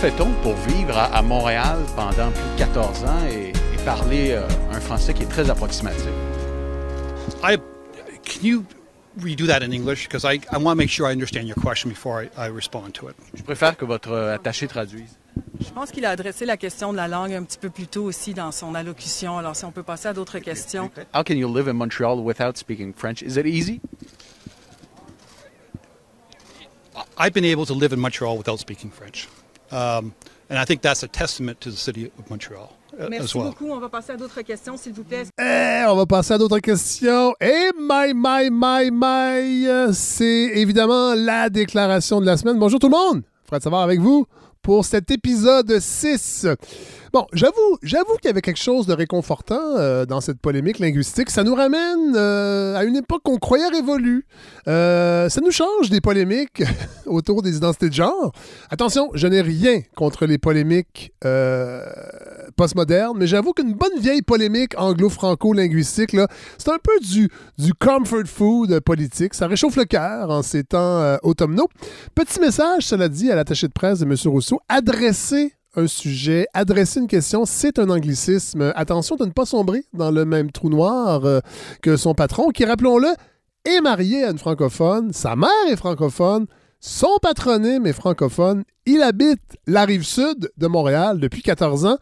comment fait-on pour vivre à, à, Montréal pendant plus de 14 ans et, et parler euh, un français qui est très approximatif? I, can you redo that in English? Because I, I want to make sure I understand your question before I, I respond to it. Je préfère que votre euh, attaché traduise. Je pense qu'il a adressé la question de la langue un petit peu plus tôt aussi dans son allocution. Alors, si on peut passer à d'autres questions. How can you live in Montreal without speaking French? Is it easy? I've been able to live in Montreal without speaking French. Um, and I think that's a testament to the city of Montreal uh, Merci well. beaucoup. On va passer à d'autres questions, s'il vous plaît. Eh, on va passer à d'autres questions. Et my, my, my, my, euh, c'est évidemment la déclaration de la semaine. Bonjour tout le monde. Fred Savard avec vous pour cet épisode 6. Bon, j'avoue, j'avoue qu'il y avait quelque chose de réconfortant euh, dans cette polémique linguistique. Ça nous ramène euh, à une époque qu'on croyait révolue. Euh, ça nous change des polémiques autour des identités de genre. Attention, je n'ai rien contre les polémiques postmodernes, mais j'avoue qu'une bonne vieille polémique anglo-franco-linguistique, c'est un peu du, comfort food politique. Ça réchauffe le cœur en ces temps automnaux. Petit message, cela dit, à l'attaché de presse de M. Rousseau, adressé un sujet, adresser une question, c'est un anglicisme. Attention de ne pas sombrer dans le même trou noir euh, que son patron, qui, rappelons-le, est marié à une francophone, sa mère est francophone, son patronyme est francophone, il habite la rive sud de Montréal depuis 14 ans.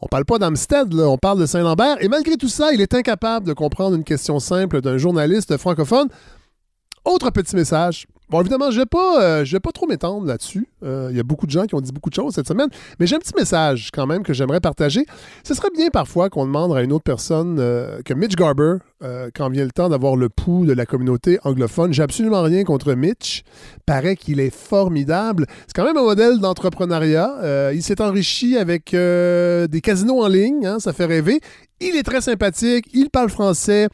On parle pas d'Amstead, on parle de Saint-Lambert, et malgré tout ça, il est incapable de comprendre une question simple d'un journaliste francophone. Autre petit message. Bon, évidemment, je ne vais, pas, euh, vais pas trop m'étendre là-dessus. Euh, Il y a beaucoup de gens qui ont dit beaucoup de choses cette semaine, mais j'ai un petit message quand même que j'aimerais partager. Ce serait bien parfois qu'on demande à une autre personne euh, que Mitch Garber, euh, quand vient le temps d'avoir le pouls de la communauté anglophone. J'ai absolument rien contre Mitch. Paraît qu'il est formidable. C'est quand même un modèle d'entrepreneuriat. Euh, il s'est enrichi avec euh, des casinos en ligne, hein, ça fait rêver. Il est très sympathique, il parle français,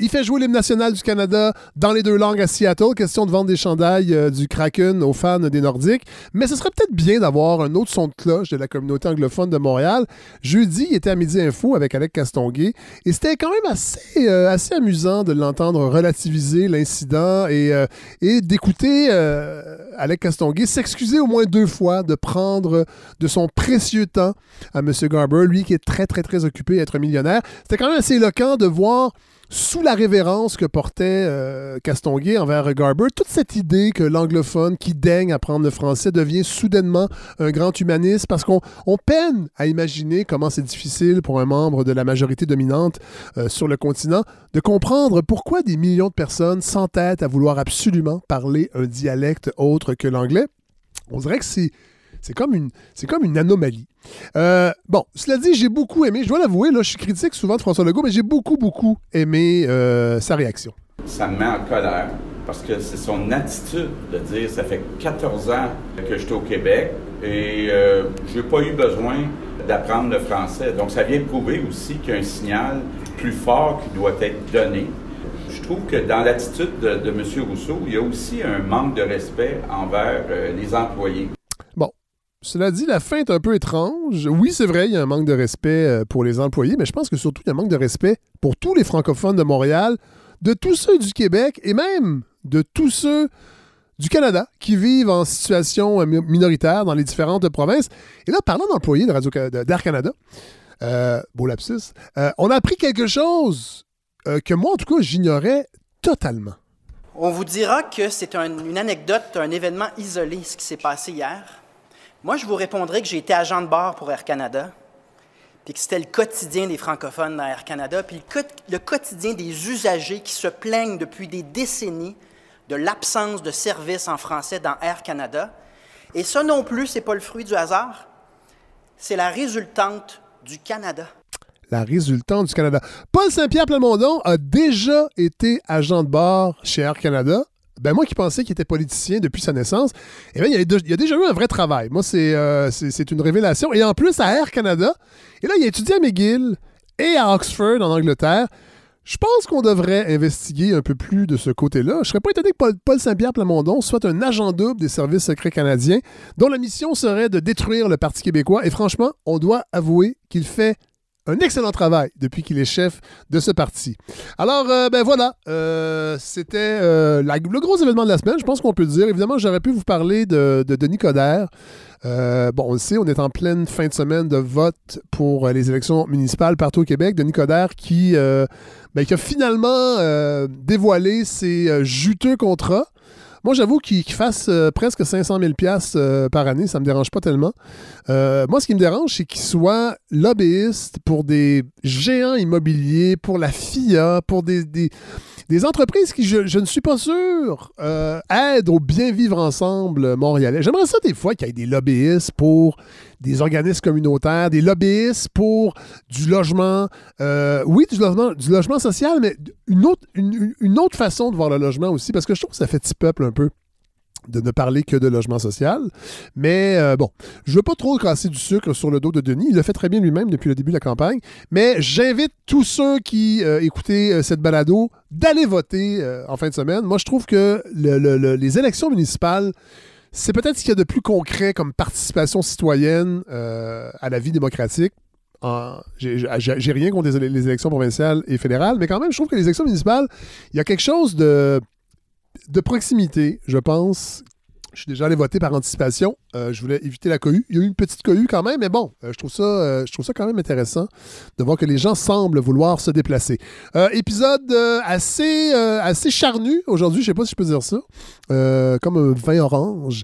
il fait jouer l'hymne national du Canada dans les deux langues à Seattle. Question de vendre des chandails du Kraken aux fans des Nordiques. Mais ce serait peut-être bien d'avoir un autre son de cloche de la communauté anglophone de Montréal. Jeudi, il était à Midi Info avec Alec Castonguay et c'était quand même assez, euh, assez amusant de l'entendre relativiser l'incident et, euh, d'écouter euh, Alec Castonguay s'excuser au moins deux fois de prendre de son précieux temps à M. Garber, lui qui est très, très, très occupé à être millionnaire. C'était quand même assez éloquent de voir sous la révérence que portait euh, Castonguay envers Garber, toute cette idée que l'anglophone qui daigne apprendre le français devient soudainement un grand humaniste parce qu'on on peine à imaginer comment c'est difficile pour un membre de la majorité dominante euh, sur le continent de comprendre pourquoi des millions de personnes s'entêtent à vouloir absolument parler un dialecte autre que l'anglais. On dirait que c'est c'est comme une, c'est comme une anomalie. Euh, bon, cela dit, j'ai beaucoup aimé, je dois l'avouer, là, je suis critique souvent de François Legault, mais j'ai beaucoup, beaucoup aimé euh, sa réaction. Ça me met en colère parce que c'est son attitude de dire ça fait 14 ans que je suis au Québec et euh, je n'ai pas eu besoin d'apprendre le français. Donc ça vient prouver aussi qu'il y a un signal plus fort qui doit être donné. Je trouve que dans l'attitude de, M. Rousseau, il y a aussi un manque de respect envers les employés. Cela dit, la fin est un peu étrange. Oui, c'est vrai, il y a un manque de respect euh, pour les employés, mais je pense que surtout, il y a un manque de respect pour tous les francophones de Montréal, de tous ceux du Québec et même de tous ceux du Canada qui vivent en situation euh, minoritaire dans les différentes provinces. Et là, parlant d'employés d'Air Canada, euh, beau lapsus, on a appris quelque chose que moi, en tout cas, j'ignorais totalement. On vous dira que c'est un- une anecdote, un événement isolé, ce qui s'est passé hier. Moi, je vous répondrai que j'ai été agent de bord pour Air Canada, puis que c'était le quotidien des francophones dans Air Canada, puis le, quot- le quotidien des usagers qui se plaignent depuis des décennies de l'absence de services en français dans Air Canada. Et ça non plus, c'est pas le fruit du hasard, c'est la résultante du Canada. la résultante du Canada. Paul Saint-Pierre Plamondon a déjà été agent de bord chez Air Canada. Ben moi qui pensais qu'il était politicien depuis sa naissance, eh bien, il, y a, déjà eu un vrai travail. Moi, c'est euh, c'est une révélation. Et en plus, à Air Canada, et là, il a étudié à McGill et à Oxford, en Angleterre. Je pense qu'on devrait investiguer un peu plus de ce côté-là. Je serais pas étonné que Paul, Paul Saint-Pierre Plamondon soit un agent double des services secrets canadiens, dont la mission serait de détruire le Parti québécois. Et franchement, on doit avouer qu'il fait un excellent travail depuis qu'il est chef de ce parti. Alors, euh, ben voilà, euh, c'était euh, le gros événement de la semaine, je pense qu'on peut le dire. Évidemment, j'aurais pu vous parler de, de Denis Coderre. Bon, on le sait, on est en pleine fin de semaine de vote pour les élections municipales partout au Québec. Denis Coderre qui, ben, qui a finalement dévoilé ses juteux contrats. Moi, j'avoue qu'il fasse euh, presque 500 000 piastres, euh, par année, ça me dérange pas tellement. Euh, moi, ce qui me dérange, c'est qu'il soit lobbyiste pour des géants immobiliers, pour la FIA, pour des, des entreprises qui, je, ne suis pas sûr, euh, aident au bien vivre ensemble montréalais. J'aimerais ça des fois qu'il y ait des lobbyistes pour des organismes communautaires, des lobbyistes pour du logement, euh, oui, du logement, du logement social, mais une autre, une, une autre façon de voir le logement aussi, parce que je trouve que ça fait petit peuple un peu de ne parler que de logement social. Mais euh, bon, je veux pas trop casser du sucre sur le dos de Denis. Il le fait très bien lui-même depuis le début de la campagne. Mais j'invite tous ceux qui euh, écoutaient euh, cette balado d'aller voter en fin de semaine. Moi, je trouve que le- le- le- les élections municipales, c'est peut-être ce qu'il y a de plus concret comme participation citoyenne à la vie démocratique. J'ai rien contre les élections provinciales et fédérales, mais quand même, je trouve que les élections municipales, il y a quelque chose de, de proximité, je pense. Je suis déjà allé voter par anticipation. Euh, je voulais éviter la cohue. Il y a eu une petite cohue quand même, mais bon, euh, je, trouve ça, euh, je trouve ça quand même intéressant de voir que les gens semblent vouloir se déplacer. Épisode assez, charnu aujourd'hui, je sais pas si je peux dire ça, comme un vin orange.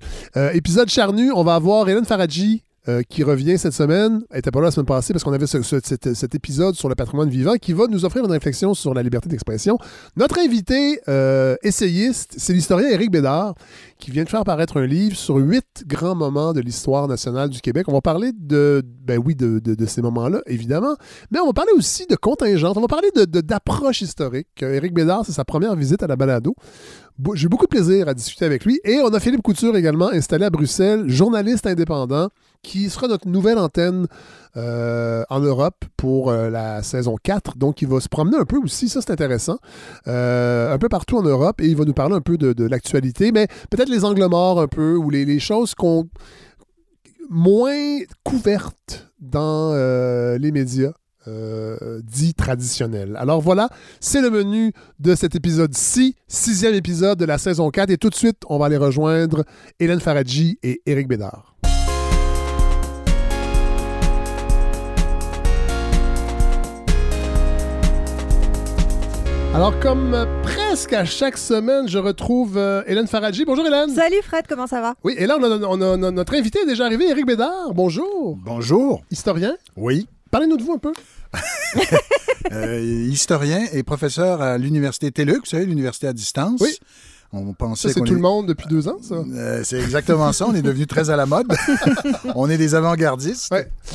Épisode charnu, on va avoir Hélène Faradji euh, qui revient cette semaine. Elle n'était pas là la semaine passée parce qu'on avait ce- ce- cet, épisode sur le patrimoine vivant qui va nous offrir une réflexion sur la liberté d'expression. Notre invité euh, essayiste, c'est l'historien Éric Bédard qui vient de faire paraître un livre sur huit grands moments de l'histoire nationale du Québec. On va parler de, ben oui, de, ces moments-là, évidemment, mais on va parler aussi de contingente. On va parler de- de- d'approche historique. Euh, Éric Bédard, c'est sa première visite à la balado. J'ai eu beaucoup de plaisir à discuter avec lui. Et on a Philippe Couture également, installé à Bruxelles, journaliste indépendant, qui sera notre nouvelle antenne euh, en Europe pour euh, la saison 4. Donc, il va se promener un peu aussi, ça c'est intéressant, euh, un peu partout en Europe, et il va nous parler un peu de, l'actualité, mais peut-être les angles morts un peu, ou les, choses qu'on moins couvertes dans les médias. euh, dits traditionnels. Alors voilà, c'est le menu de cet épisode-ci, sixième épisode de la saison 4. Et tout de suite, on va aller rejoindre Hélène Faradji et Éric Bédard. Alors, comme euh, presque à chaque semaine, je retrouve euh, Hélène Faradji. Bonjour Hélène. Salut Fred, comment ça va? Oui, et là, on a, on a- on a- notre invité est déjà arrivé, Éric Bédard. Bonjour. Bonjour. Historien? Oui. Parlez-nous de vous un peu. Euh, historien et professeur à l'université TELUC, vous savez, l'université à distance. Oui. On pensait Ça, c'est tout est- le monde depuis deux ans, ça? Euh, c'est exactement ça. On est devenu très à la mode. on est des avant-gardistes.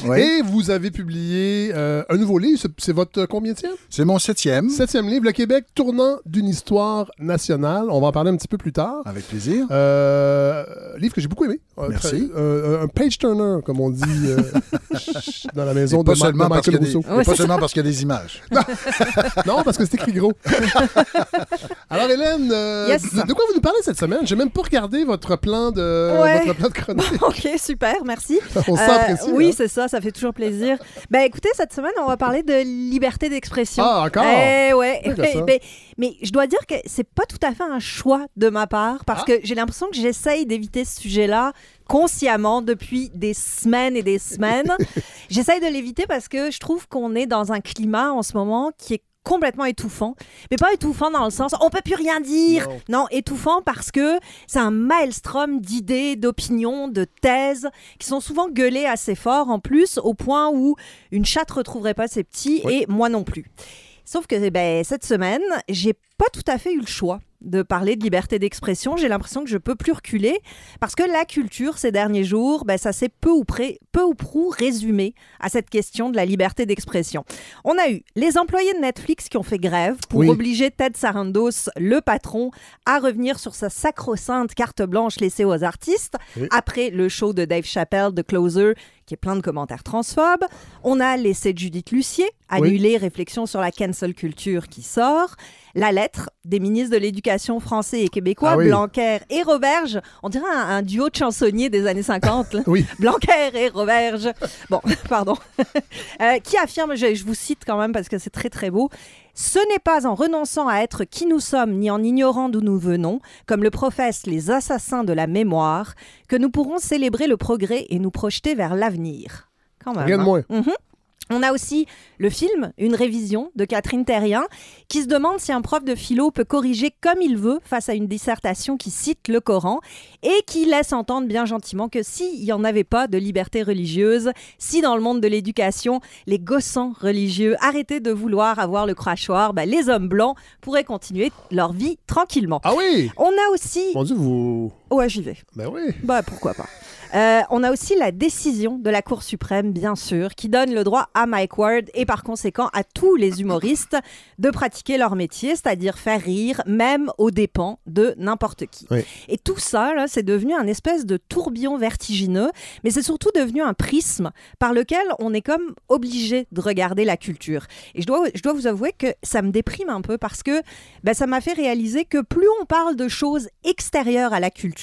Ouais. Et vous avez publié euh, un nouveau livre. C'est- votre combien C'est mon septième. Septième livre, Le Québec tournant d'une histoire nationale. On va en parler un petit peu plus tard. Avec plaisir. Euh, livre que j'ai beaucoup aimé. Merci. très- euh, un page turner, comme on dit euh, dans la maison de, pas Ma- de seulement, parce qu'il Michael y a des- Rousseau. Ouais, pas seulement parce qu'il y a des images. Non, parce que c'est écrit gros. Alors, Hélène, euh, Yes. De, quoi vous nous parlez cette semaine? J'ai même pas regardé votre plan de, Ouais. votre plan de chronique. Ok, super, merci. On sent Euh, oui, hein? c'est ça, ça fait toujours plaisir. Ben écoutez, cette semaine, on va parler de liberté d'expression. Ah, encore? Eh ouais. Ben, mais je dois dire que c'est pas tout à fait un choix de ma part parce Ah. que j'ai l'impression que j'essaye d'éviter ce sujet-là consciemment depuis des semaines et des semaines. j'essaye de l'éviter parce que je trouve qu'on est dans un climat en ce moment qui est complètement étouffant. Mais pas étouffant dans le sens on peut plus rien dire. Non, étouffant parce que c'est un maelstrom d'idées, d'opinions, de thèses qui sont souvent gueulées assez fort en plus au point où une chatte retrouverait pas ses petits Oui. et moi non plus. Sauf que ben, cette semaine, j'ai pas tout à fait eu le choix de parler de liberté d'expression. J'ai l'impression que je peux plus reculer parce que la culture ces derniers jours, ben, ça s'est peu ou, près, peu ou prou résumé à cette question de la liberté d'expression. On a eu les employés de Netflix qui ont fait grève pour Oui. obliger Ted Sarandos, le patron, à revenir sur sa sacro-sainte carte blanche laissée aux artistes Oui. après le show de Dave Chappelle, The Closer, qui est plein de commentaires transphobes. On a l'essai de Judith Lucier, annulé, réflexion sur la cancel culture qui sort. La lettre des ministres de l'Éducation français et québécois, Ah oui. Blanquer et Roberge. On dirait un, un duo de chansonniers des années 50. là. Oui. Blanquer et Roberge. Bon, pardon. Euh, qui affirme, je, je vous cite quand même parce que c'est très très beau, ce n'est pas en renonçant à être qui nous sommes ni en ignorant d'où nous venons, comme le professent les assassins de la mémoire, que nous pourrons célébrer le progrès et nous projeter vers l'avenir. Quand même, Rien de hein. moins. Mhm. On a aussi le film, une révision de Catherine Terrien, qui se demande si un prof de philo peut corriger comme il veut face à une dissertation qui cite le Coran et qui laisse entendre bien gentiment que s'il n'y en avait pas de liberté religieuse, si dans le monde de l'éducation, les gossants religieux arrêtaient de vouloir avoir le crachoir, ben, les hommes blancs pourraient continuer leur vie tranquillement. Ah oui! On a aussi... Mon Dieu, vous. J'y vais. Ben oui. Bah pourquoi pas. Euh, on a aussi la décision de la Cour suprême, bien sûr, qui donne le droit à Mike Ward et par conséquent à tous les humoristes de pratiquer leur métier, c'est-à-dire faire rire, même aux dépens de n'importe qui. Oui. Et tout ça, c'est devenu un espèce de tourbillon vertigineux, mais c'est surtout devenu un prisme par lequel on est comme obligé de regarder la culture. Et je dois, je dois vous avouer que ça me déprime un peu parce que ben, ça m'a fait réaliser que plus on parle de choses extérieures à la culture,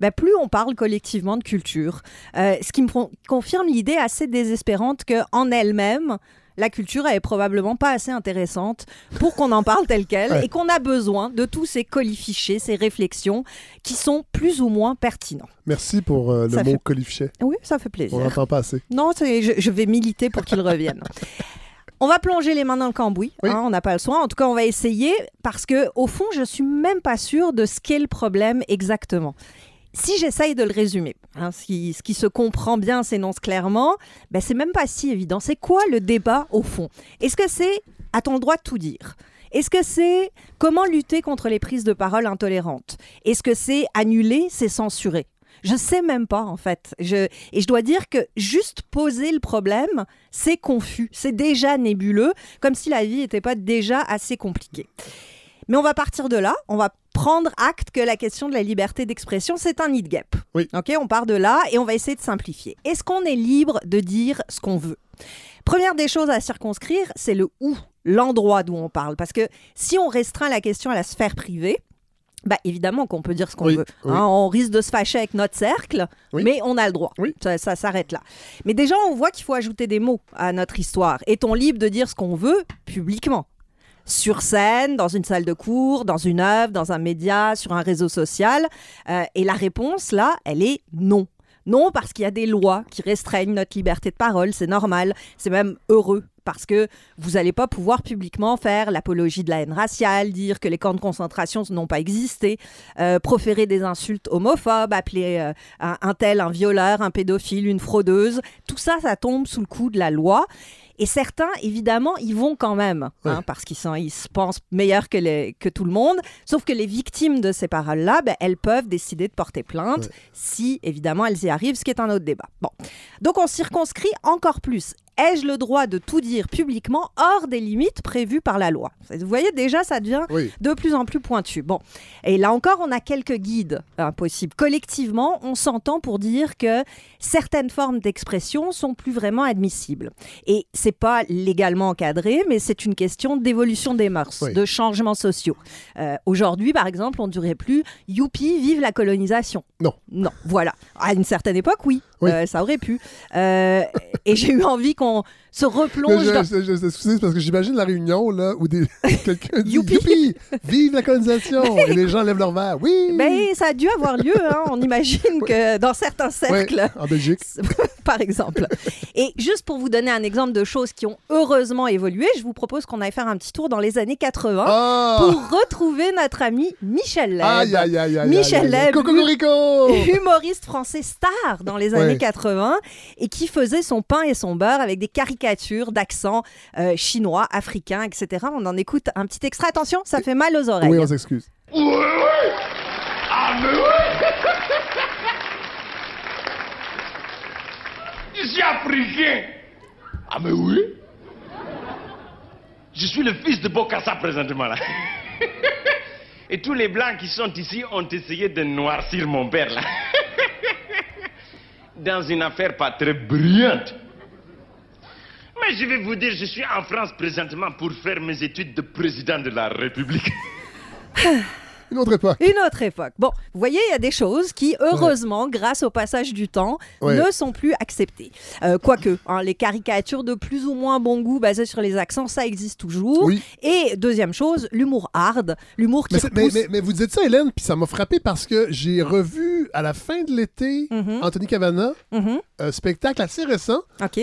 ben, plus on parle collectivement de culture. Euh, ce qui me con- confirme l'idée assez désespérante qu'en elle-même, la culture est probablement pas assez intéressante pour qu'on en parle tel quel Ouais. et qu'on a besoin de tous ces colifichés, ces réflexions qui sont plus ou moins pertinents. Merci pour euh, le Ça mot fait- colifichet. Oui, ça fait On plaisir. n'entend pas assez. Non, je, je vais militer pour qu'il revienne. On va plonger les mains dans le cambouis, Oui. hein, on n'a pas le soin. En tout cas, on va essayer parce que au fond, je suis même pas sûre de ce qu'est le problème exactement. Si j'essaye de le résumer, hein, ce, qui, ce qui se comprend bien s'énonce clairement, ben, c'est même pas si évident. C'est quoi le débat au fond? Est-ce que c'est a-t-on le droit de tout dire? Est-ce que c'est comment lutter contre les prises de parole intolérantes? Est-ce que c'est annuler, c'est censurer? Je sais même pas en fait. Je, et je dois dire que juste poser le problème, c'est confus, c'est déjà nébuleux, comme si la vie n'était pas déjà assez compliquée. Mais on va partir de là, on va prendre acte que la question de la liberté d'expression, c'est un nid de guêpe. Oui. Ok, on part de là et on va essayer de simplifier. Est-ce qu'on est libre de dire ce qu'on veut? Première des choses à circonscrire, c'est le où, l'endroit d'où on parle. Parce que si on restreint la question à la sphère privée, bah évidemment qu'on peut dire ce qu'on Oui, veut. oui. Hein, on risque de se fâcher avec notre cercle, Oui. mais on a le droit. Ça s'arrête là. Mais déjà, on voit qu'il faut ajouter des mots à notre histoire. Est-on libre de dire ce qu'on veut publiquement? Sur scène, dans une salle de cours, dans une œuvre, dans un média, sur un réseau social? Euh, Et la réponse, là, elle est non. Non, parce qu'il y a des lois qui restreignent notre liberté de parole, c'est normal, c'est même heureux, parce que vous n'allez pas pouvoir publiquement faire l'apologie de la haine raciale, dire que les camps de concentration n'ont pas existé, euh, proférer des insultes homophobes, appeler euh, un, un tel un violeur, un pédophile, une fraudeuse. Tout ça, ça tombe sous le coup de la loi. Et certains, évidemment, ils vont quand même, hein, Ouais. parce qu'ils ils se pensent meilleurs que, les- que tout le monde. Sauf que les victimes de ces paroles-là, ben, elles peuvent décider de porter plainte Ouais. si, évidemment, elles y arrivent, ce qui est un autre débat. Bon. Donc, on circonscrit encore plus. Ai-je le droit de tout dire publiquement hors des limites prévues par la loi? Vous voyez, déjà, ça devient Oui. de plus en plus pointu. Bon, et là encore, on a quelques guides hein, possibles. Collectivement, on s'entend pour dire que certaines formes d'expression sont plus vraiment admissibles. Et c'est pas légalement encadré, mais c'est une question d'évolution des mœurs, Oui. de changements sociaux. Euh, Aujourd'hui, par exemple, on ne dirait plus "Youpi, vive la colonisation". Non. Non, voilà. À une certaine époque, oui, Oui. Euh, ça aurait pu. Euh, et j'ai eu envie qu'on com se replonge. je, dans- je- je- parce que j'imagine la réunion là où des, quelqu'un dit Youpi. Youpi! Vive la colonisation! Et les gens lèvent leur verre. Oui! Mais ça a dû avoir lieu. hein. On imagine que dans certains Ouais, cercles, en Belgique. par exemple. Et juste pour vous donner un exemple de choses qui ont heureusement évolué, je vous propose qu'on aille faire un petit tour dans les années 80 Ah! pour retrouver notre ami Michel Leb. Aïe, aïe, aïe, aïe. Michel. Leb! Humoriste français star dans les années Ouais. 80 et qui faisait son pain et son beurre avec des caricatures d'accents euh, chinois, africains, etc. On en écoute un petit extrait. Attention, ça fait mal aux oreilles. Oui, on s'excuse. Je suis africain. Ah mais oui. Je suis le fils de Bokassa présentement là. Et tous les blancs qui sont ici ont essayé de noircir mon père là. dans une affaire pas très brillante. Mais je vais vous dire, je suis en France présentement pour faire mes études de président de la République. Une autre époque. Une autre époque. Bon, vous voyez, il y a des choses qui, heureusement, grâce au passage du temps, Ouais. ne sont plus acceptées. Euh, Quoique, hein, les caricatures de plus ou moins bon goût basées sur les accents, ça existe toujours. Oui. Et deuxième chose, l'humour hard, l'humour qui Mais, mais, repousse... mais- mais vous dites ça, Hélène, puis ça m'a frappé parce que j'ai revu à la fin de l'été Mhm. Anthony Cavana, Mhm. un spectacle assez récent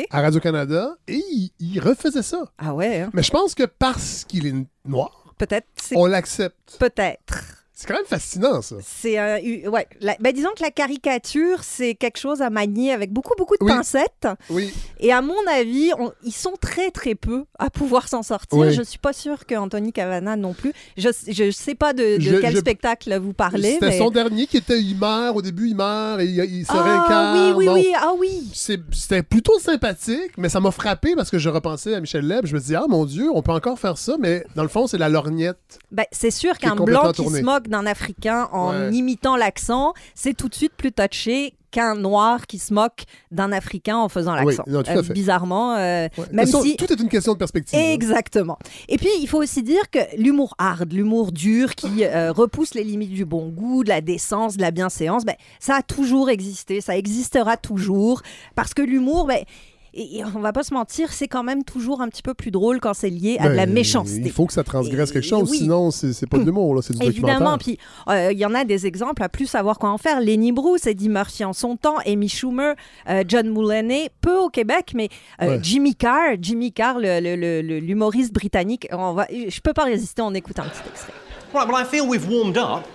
à Radio-Canada, et il, il refaisait ça. Ah ouais, hein. Mais je pense que parce qu'il est noir, peut-être. on l'accepte. Peut-être. C'est quand même fascinant, ça. C'est un- u- ouais. la- ben, disons que la caricature, c'est quelque chose à manier avec beaucoup, beaucoup de Oui. pincettes. Oui. Et à mon avis, on- ils sont très, très peu à pouvoir s'en sortir. Oui. Je suis pas sûre que Anthony Cavana non plus. Je ne sais pas de, de Je- quel je- spectacle vous parlez. C'était mais... son dernier qui était il meurt, au début il meurt, et il, il se Ah réincarne. oui, oui, oui. Ah oui. C'était plutôt sympathique, mais ça m'a frappé parce que je repensais à Michel Leb. Je me dis, ah mon Dieu, on peut encore faire ça, mais dans le fond, c'est la lorgnette. Ben, c'est sûr qu'un blanc qui se moque d'un Africain en Ouais. imitant l'accent, c'est tout de suite plus touché qu'un noir qui se moque d'un Africain en faisant Oui, l'accent. à Euh, bizarrement, euh, Ouais. même si... Tout est une question de perspective. hein. Exactement. Et puis, il faut aussi dire que l'humour hard, l'humour dur qui euh, repousse les limites du bon goût, de la décence, de la bienséance, ben, ça a toujours existé, ça existera toujours, parce que l'humour, ben, et, et on va pas se mentir, c'est quand même toujours un petit peu plus drôle quand c'est lié à de la Ben, méchanceté. Il faut que ça transgresse Et- quelque chose, oui. sinon c'est pas de l'humour, là, c'est du Évidemment, puis euh, il y en a des exemples à plus savoir quoi en faire. Lenny Bruce, Eddie Murphy en son temps, Amy Schumer, euh, John Mulaney, peu au Québec, mais euh, Ouais. Jimmy Carr, Jimmy Carr, le- le- le- le- l'humoriste britannique. On va, je peux pas résister, on écoute un petit extrait. Right, well, I feel we've warmed up.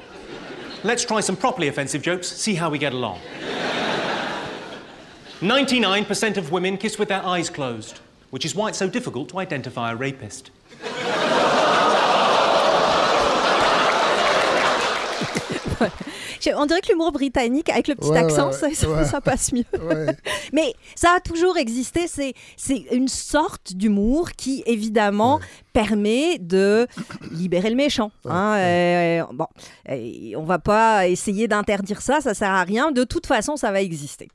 Let's try some properly offensive jokes, see how we get along. 99% of women kiss with their eyes closed, which is why it's so difficult to identify a rapist. On dirait que l'humour britannique, avec le petit Ouais, accent, ouais, ça, ça- ouais. ça passe mieux. Mais ça a toujours existé. C'est, c'est une sorte d'humour qui, évidemment, permet de libérer le méchant. hein. Euh, bon, on va pas essayer d'interdire ça, ça sert à rien. De toute façon, ça va exister.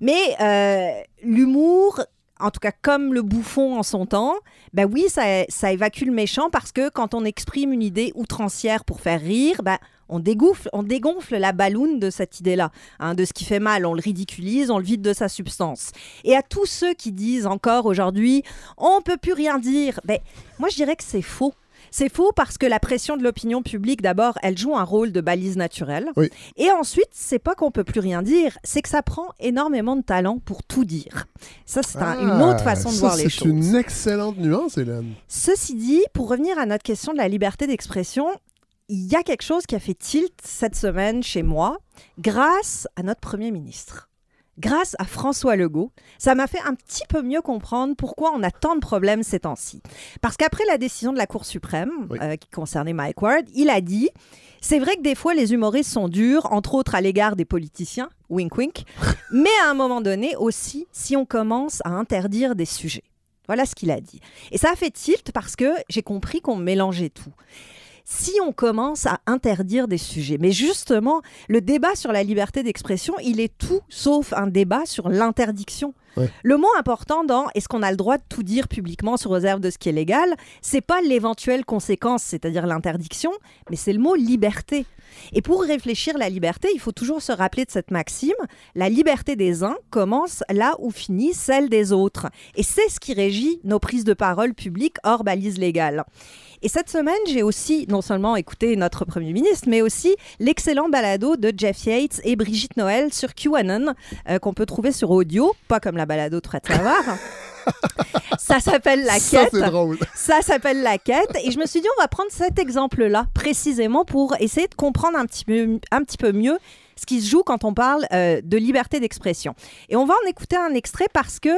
Mais euh, l'humour. En tout cas, comme le bouffon en son temps, ben oui, ça, ça évacue le méchant parce que quand on exprime une idée outrancière pour faire rire, ben, on, dégonfle, on dégonfle la balloune de cette idée-là, hein, de ce qui fait mal. On le ridiculise, on le vide de sa substance. Et à tous ceux qui disent encore aujourd'hui, on peut plus rien dire, ben, moi je dirais que c'est faux. C'est faux parce que la pression de l'opinion publique, d'abord, elle joue un rôle de balise naturelle. Oui. Et ensuite, c'est pas qu'on peut plus rien dire, c'est que ça prend énormément de talent pour tout dire. Ça, c'est un- une autre Ah, façon de voir les C'est choses. une excellente nuance, Hélène. Ceci dit, pour revenir à notre question de la liberté d'expression, il y a quelque chose qui a fait tilt cette semaine chez moi grâce à notre Premier ministre. Grâce à François Legault, ça m'a fait un petit peu mieux comprendre pourquoi on a tant de problèmes ces temps-ci. Parce qu'après la décision de la Cour suprême Oui. euh, qui concernait Mike Ward, il a dit c'est vrai que des fois les humoristes sont durs, entre autres à l'égard des politiciens, wink wink, mais à un moment donné aussi si on commence à interdire des sujets. Voilà ce qu'il a dit. Et ça a fait tilt parce que j'ai compris qu'on mélangeait tout. Si on commence à interdire des sujets, mais justement, le débat sur la liberté d'expression, il est tout sauf un débat sur l'interdiction. Le mot important dans est-ce qu'on a le droit de tout dire publiquement sous réserve de ce qui est légal, c'est pas l'éventuelle conséquence, c'est-à-dire l'interdiction, mais c'est le mot liberté. Et pour réfléchir la liberté, il faut toujours se rappeler de cette maxime la liberté des uns commence là où finit celle des autres. Et c'est ce qui régit nos prises de parole publiques hors balise légale. Et cette semaine, j'ai aussi non seulement écouté notre Premier ministre, mais aussi l'excellent balado de Jeff Yates et Brigitte Noël sur QAnon, euh, qu'on peut trouver sur audio, pas comme la balado de Fred Savard. Ça s'appelle La Ça, Quête. c'est drôle. Ça s'appelle la quête. Et je me suis dit, on va prendre cet exemple-là, précisément pour essayer de comprendre un petit peu, un petit peu mieux ce qui se joue quand on parle euh, de liberté d'expression. Et on va en écouter un extrait parce que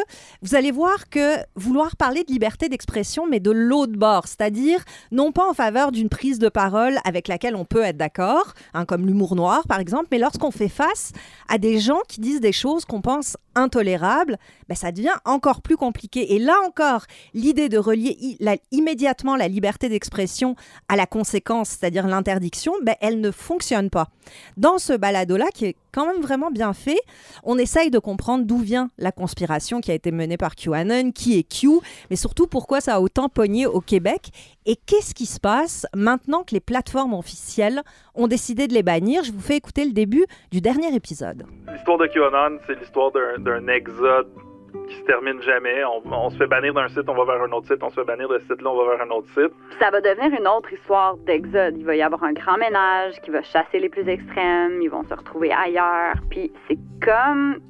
vous allez voir que vouloir parler de liberté d'expression, mais de l'autre bord, c'est-à-dire non pas en faveur d'une prise de parole avec laquelle on peut être d'accord, hein, comme l'humour noir par exemple, mais lorsqu'on fait face à des gens qui disent des choses qu'on pense intolérables, ben, ça devient encore plus compliqué. Et là encore, l'idée de relier immédiatement la liberté d'expression à la conséquence, c'est-à-dire l'interdiction, ben, elle ne fonctionne pas. Dans ce balado balado-là qui est quand même vraiment bien fait. On essaye de comprendre d'où vient la conspiration qui a été menée par QAnon, qui est Q, mais surtout pourquoi ça a autant pogné au Québec et qu'est-ce qui se passe maintenant que les plateformes officielles ont décidé de les bannir? Je vous fais écouter le début du dernier épisode. L'histoire de QAnon, c'est l'histoire d'un d'un exode qui se termine jamais. On, on se fait bannir d'un site, on va vers un autre site, on se fait bannir de ce site-là, on va vers un autre site. Puis ça va devenir une autre histoire d'exode. Il va y avoir un grand ménage qui va chasser les plus extrêmes, ils vont se retrouver ailleurs. Puis c'est comme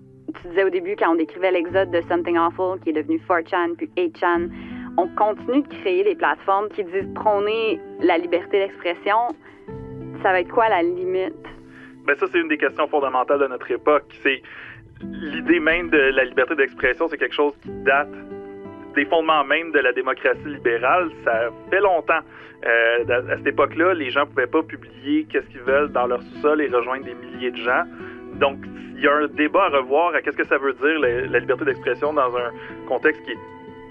tu disais au début quand on décrivait l'exode de Something Awful qui est devenu 4chan puis 8chan. On continue de créer des plateformes qui disent prôner la liberté d'expression. Ça va être quoi la limite? Ben ça, c'est une des questions fondamentales de notre époque. C'est l'idée même de la liberté d'expression, c'est quelque chose qui date des fondements même de la démocratie libérale. Ça fait longtemps. Euh, à, cette époque-là, les gens pouvaient pas publier qu'est-ce qu'ils veulent dans leur sous-sol et rejoindre des milliers de gens. Donc, il y a un débat à revoir à qu'est-ce que ça veut dire la liberté d'expression dans un contexte qui est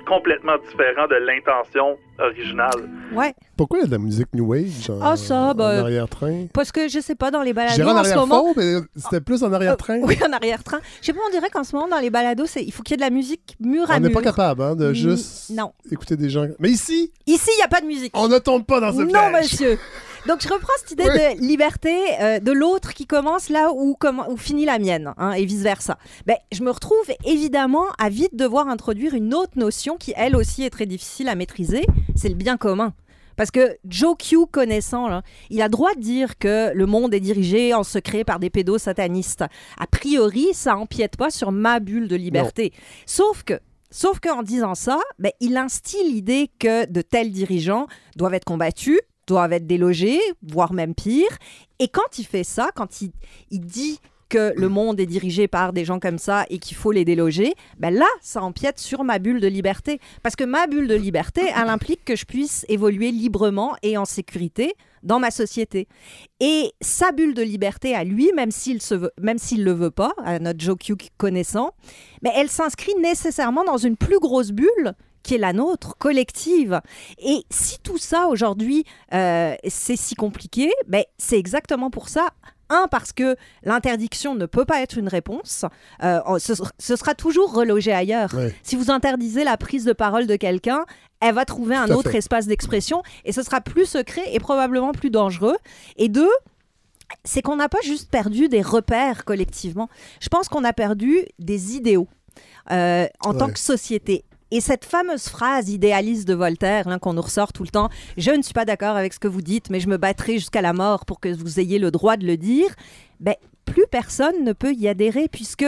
complètement différent de l'intention originale. Ouais. Pourquoi il y a de la musique New Wave genre, Ah, ça, en ben, arrière-train? Parce que je sais pas, dans les balados en en ce moment. mais c'était plus en arrière-train. Oui, en arrière-train. Je sais pas, on dirait qu'en ce moment, dans les balados, il faut qu'il y ait de la musique mur à On n'est mur. pas capable hein, de Mm, juste Non. écouter des gens. Mais ici, Ici, il n'y a pas de musique. on ne tombe pas dans ce Non, piège. monsieur. Donc, je reprends cette idée Oui. de liberté euh, de l'autre qui commence là où, finit la mienne, hein, et vice-versa. Ben, je me retrouve évidemment à vite devoir introduire une autre notion qui, elle aussi, est très difficile à maîtriser, c'est le bien commun. Parce que Joe Q connaissant, là, il a droit de dire que le monde est dirigé en secret par des pédos satanistes. A priori, ça empiète pas sur ma bulle de liberté. Sauf que Sauf qu'en disant ça, ben, il instille l'idée que de tels dirigeants doivent être combattus, doivent être délogés, voire même pire. Et quand il fait ça, quand il, il dit que le monde est dirigé par des gens comme ça et qu'il faut les déloger, ben là, ça empiète sur ma bulle de liberté. Parce que ma bulle de liberté, elle implique que je puisse évoluer librement et en sécurité dans ma société. Et sa bulle de liberté à lui, même s'il s'il le veut pas, à notre Joe Q connaissant, mais elle s'inscrit nécessairement dans une plus grosse bulle qui est la nôtre, collective. Et si tout ça aujourd'hui, euh, c'est si compliqué, ben, c'est exactement pour ça. Un, parce que l'interdiction ne peut pas être une réponse. Euh, ce, ce sera toujours relogé ailleurs. Ouais. Si vous interdisez la prise de parole de quelqu'un, elle va trouver un autre fait. espace d'expression et ce sera plus secret et probablement plus dangereux. Et deux, c'est qu'on n'a pas juste perdu des repères collectivement. Je pense qu'on a perdu des idéaux euh, en tant que société. Et cette fameuse phrase idéaliste de Voltaire hein, qu'on nous ressort tout le temps, je ne suis pas d'accord avec ce que vous dites, mais je me battrai jusqu'à la mort pour que vous ayez le droit de le dire, ben, plus personne ne peut y adhérer puisque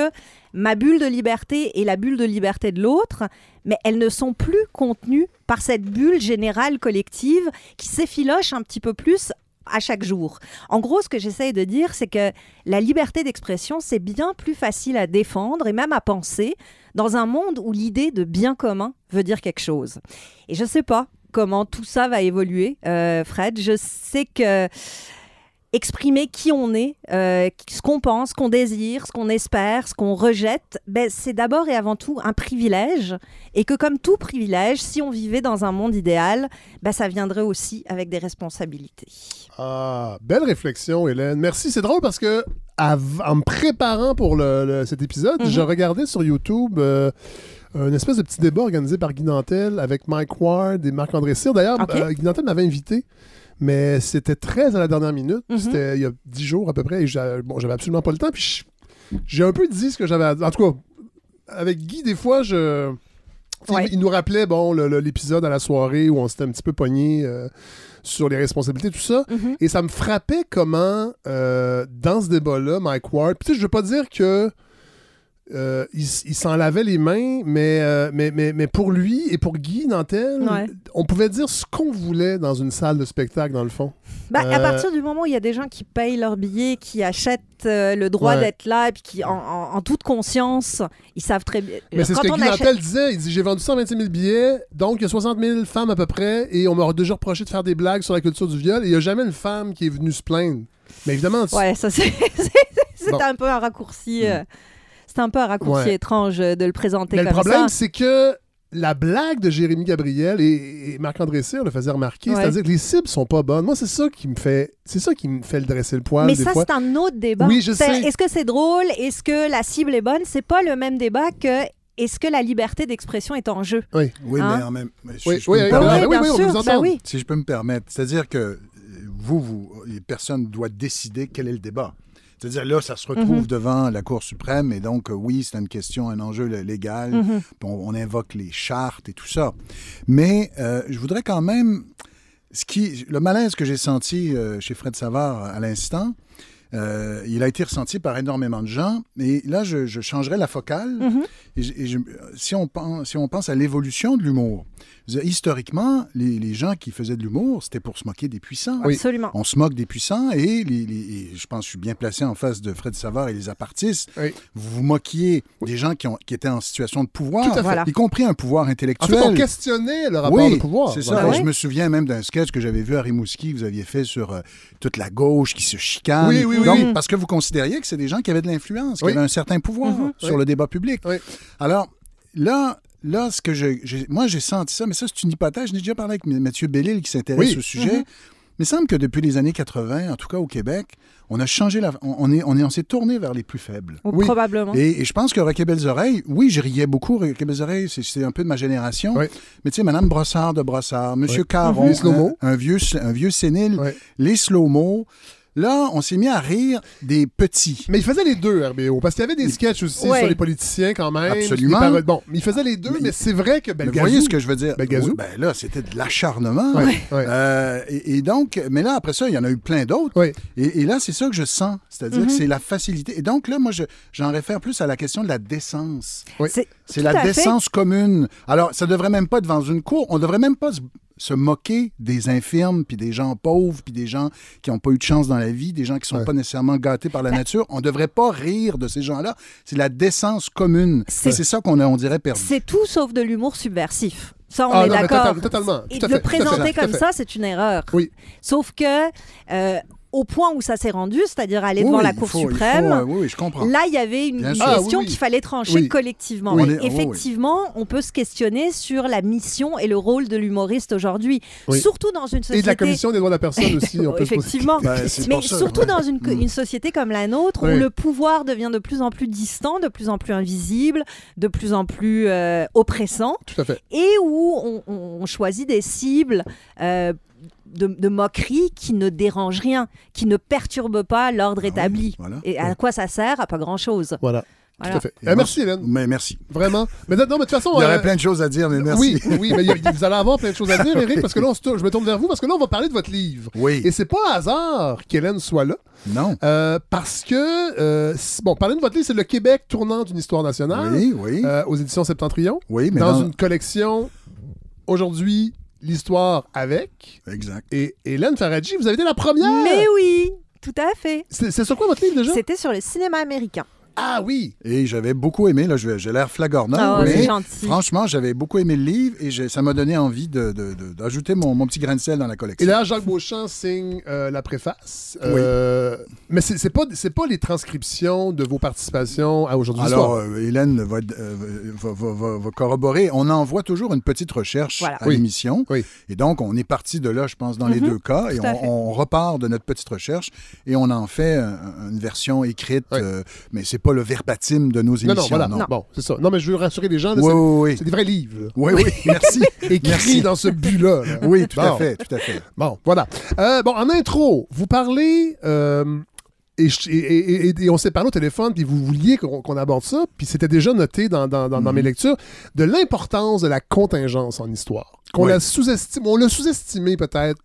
ma bulle de liberté et la bulle de liberté de l'autre, mais elles ne sont plus contenues par cette bulle générale collective qui s'effiloche un petit peu plus à chaque jour. En gros, ce que j'essaye de dire, c'est que la liberté d'expression, c'est bien plus facile à défendre et même à penser dans un monde où l'idée de bien commun veut dire quelque chose. Et je ne sais pas comment tout ça va évoluer, euh, Fred. Je sais que exprimer qui on est, euh, ce qu'on pense, ce qu'on désire, ce qu'on espère, ce qu'on rejette, ben, c'est d'abord et avant tout un privilège. Et que comme tout privilège, si on vivait dans un monde idéal, ben, ça viendrait aussi avec des responsabilités. Ah, belle réflexion, Hélène. Merci. C'est drôle parce que en me préparant pour le- le- cet épisode, Mhm. je regardais sur YouTube euh, une espèce de petit débat organisé par Guy Nantel avec Mike Ward et Marc-André Cyr. D'ailleurs, euh, Guy Nantel m'avait invité, mais c'était très à la dernière minute. Mhm. C'était il y a dix jours à peu près. Et bon, j'avais absolument pas le temps. Puis j'ai un peu dit ce que j'avais à dire. En tout cas, avec Guy, des fois, je. Ouais. Il nous rappelait bon, l'épisode à la soirée où on s'était un petit peu pogné euh, sur les responsabilités, tout ça. Mhm. Et ça me frappait comment, euh, dans ce débat-là, Mike Ward, puis tu sais, je veux pas dire que euh, il, s'en lavait les mains, mais, euh, mais, mais, mais pour lui et pour Guy Nantel, Ouais. on pouvait dire ce qu'on voulait dans une salle de spectacle, dans le fond. Bah, À Euh, partir du moment où il y a des gens qui payent leur billet, qui achètent le droit Ouais. d'être là, et puis qui, en, en- en toute conscience, ils savent très bien. Mais c'est ce que Guy achète- Nantel disait. Il dit J'ai vendu 126 000 billets, donc il y a 60 000 femmes à peu près, et on m'a déjà reproché de faire des blagues sur la culture du viol, et il n'y a jamais une femme qui est venue se plaindre. Mais évidemment, tu- Ouais, ça c'est c'est- c'était Bon. un peu un raccourci. euh, C'était un peu un raccourci Ouais. étrange de le présenter mais le problème, c'est que la blague de Jérémy Gabriel et, et Marc-André Cyr le faisait remarquer, Ouais. c'est-à-dire que les cibles sont pas bonnes. Moi, c'est ça qui me fait, c'est ça qui me fait le dresser le poil Mais des ça, c'est un autre débat. Oui, je C'est- sais. Est-ce que c'est drôle? Est-ce que la cible est bonne? C'est pas le même débat que est-ce que la liberté d'expression est en jeu? Oui, Oui, Hein? mais en même si Oui, je oui, oui, permettre- oui, oui, on sûr, ben oui. Si je peux me permettre, c'est-à-dire que vous, vous, les personnes doivent décider quel est le débat. C'est-à-dire là, ça se retrouve Mhm. devant la Cour suprême et donc, euh, oui, c'est une question, un enjeu lé- légal. Mhm. on, on invoque les chartes et tout ça. Mais euh, je voudrais quand même. Ce qui, le malaise que j'ai senti euh, chez Fred Savard à l'instant, euh, il a été ressenti par énormément de gens. Et là, je, je changerais la focale. Mhm. Et je- et je- si, on pense, si on pense à l'évolution de l'humour, historiquement, les, les gens qui faisaient de l'humour, c'était pour se moquer des puissants. Absolument. On se moque des puissants et, les- les- et je pense que je suis bien placé en face de Fred Savard et les apartistes. Vous vous moquiez des gens qui, ont, qui étaient en situation de pouvoir, Tout à fait. Voilà. y compris un pouvoir En intellectuel. fait, on questionnait le rapport oui, de pouvoir. C'est Voilà. ça. Oui. Je me souviens même d'un sketch que j'avais vu à Rimouski que vous aviez fait sur euh, toute la gauche qui se chicane. Oui, oui, oui, Donc, oui. Parce que vous considériez que c'est des gens qui avaient de l'influence, qui Oui. avaient un certain pouvoir Mhm. sur Oui. le débat public. Alors, là, là, ce que je, j'ai- moi, j'ai senti ça, mais ça, c'est une hypothèse. J'ai déjà parlé avec Mathieu Bellil qui s'intéresse Oui. au sujet. Mais il semble que depuis les années 80, en tout cas au Québec, on a changé la. On, on est, on, est, on s'est tourné vers les plus faibles. Ou Probablement. Et, et je pense que Rocket Belles Oreilles, oui, je riais beaucoup. Rocket Belles Oreilles, c'est- c'est un peu de ma génération. Mais tu sais, Madame Brossard de Brossard, Monsieur Oui. Caron, Les slow-mo. un, un vieux, un vieux sénile, les slow-mo. Là, on s'est mis à rire des petits. Mais il faisait les deux, RBO, parce qu'il y avait des sketchs aussi Ouais. sur les politiciens quand même. Absolument. paroles- Bon, mais il faisait les deux, mais, c'est vrai que Belgazou... vous voyez ce que je veux dire? Belgazou. Oui, ben là, c'était de l'acharnement. Ouais, Euh, et, et donc, mais là, après ça, il y en a eu plein d'autres. Et, et là, c'est ça que je sens. C'est-à-dire Mhm. que c'est la facilité. Et donc, là, moi, je- j'en réfère plus à la question de la décence. C'est la fait. décence commune. Alors, ça devrait même pas être dans une cour. On devrait même pas se, se moquer des infirmes, puis des gens pauvres, puis des gens qui n'ont pas eu de chance dans la vie, des gens qui sont pas nécessairement gâtés par la Ben nature. On devrait pas rire de ces gens-là. C'est la décence commune. C'est- C'est ça qu'on a, on dirait, perdu. C'est tout sauf de l'humour subversif. Ça, on Ah est d'accord. totalement. Et de le présenter comme ça, c'est une erreur. Oui. Sauf que, euh, au point où ça s'est rendu, c'est-à-dire aller devant la Cour faut- il faut, suprême, oui, oui, je comprends. là, il y avait une. Ah, question oui, qu'il fallait trancher collectivement. Est- effectivement, on peut se questionner sur la mission et le rôle de l'humoriste aujourd'hui. Surtout dans une société... Et de la Commission des droits de la personne aussi. on peut Effectivement. C'est Mais ça, surtout ouais. dans une, Mm. une société comme la nôtre, où le pouvoir devient de plus en plus distant, de plus en plus invisible, de plus en plus euh, oppressant, Tout à fait. et où on, on- on choisit des cibles euh, de, de moquerie qui ne dérangent rien, qui ne perturbent pas l'ordre établi. Et à quoi ça sert À pas grand-chose. Voilà. Voilà. Tout à fait. Merci, Hélène. Mais merci. Vraiment. Mais non, mais de toute façon. Il y aurait euh, plein de choses à dire, mais merci. Oui, oui, mais il y a- vous allez avoir plein de choses à dire, Eric, parce que là, on se tourne- je me tourne vers vous, parce que là, on va parler de votre livre. Oui. Et c'est pas un hasard qu'Hélène soit là. Non. Euh, parce que, euh, bon, parler de votre livre, c'est Le Québec tournant d'une histoire nationale. Oui, oui. euh, aux éditions Septentrion. Oui, mais Dans dans- une collection, aujourd'hui, l'histoire avec. Exact. Et Hélène Faradji, vous avez été la première. Mais oui, tout à fait. C'est c'est sur quoi votre livre déjà? C'était sur le cinéma américain. Ah oui! Et j'avais beaucoup aimé, là, j'ai l'air flagornant, Oh, c'est mais gentil. franchement, j'avais beaucoup aimé le livre et ça m'a donné envie de- de- de- d'ajouter mon, mon petit grain de sel dans la Et collection. là, Jacques Beauchamp signe euh, la préface. Euh, Mais c'est c'est pas, c'est pas les transcriptions de vos participations à Aujourd'hui Alors, Soir. euh, Hélène va, euh, va- va- va- va corroborer. On envoie toujours une petite recherche Voilà. à Oui. l'émission. Et donc, on est parti de là, je pense, dans les Mhm. deux cas. Et Tout on, on repart de notre petite recherche et on en fait un- une version écrite. euh, mais c'est pas le verbatim de nos émissions. non, non, voilà. Bon, c'est ça. Non, mais je veux rassurer les gens. Oui, oui, oui. C'est des vrais livres. là. Oui, oui, merci. Écrits Merci. dans ce but-là. là. Oui, tout à fait, tout à fait. Bon, voilà. Euh, bon, en intro, vous parlez. euh, et, je- et- et- et- et on s'est parlé au téléphone, puis vous vouliez qu'on aborde ça, puis c'était déjà noté dans, dans- dans- dans Mhm. mes lectures, de l'importance de la contingence en histoire. Qu'on Oui. la sous-estime, on l'a sous-estimé peut-être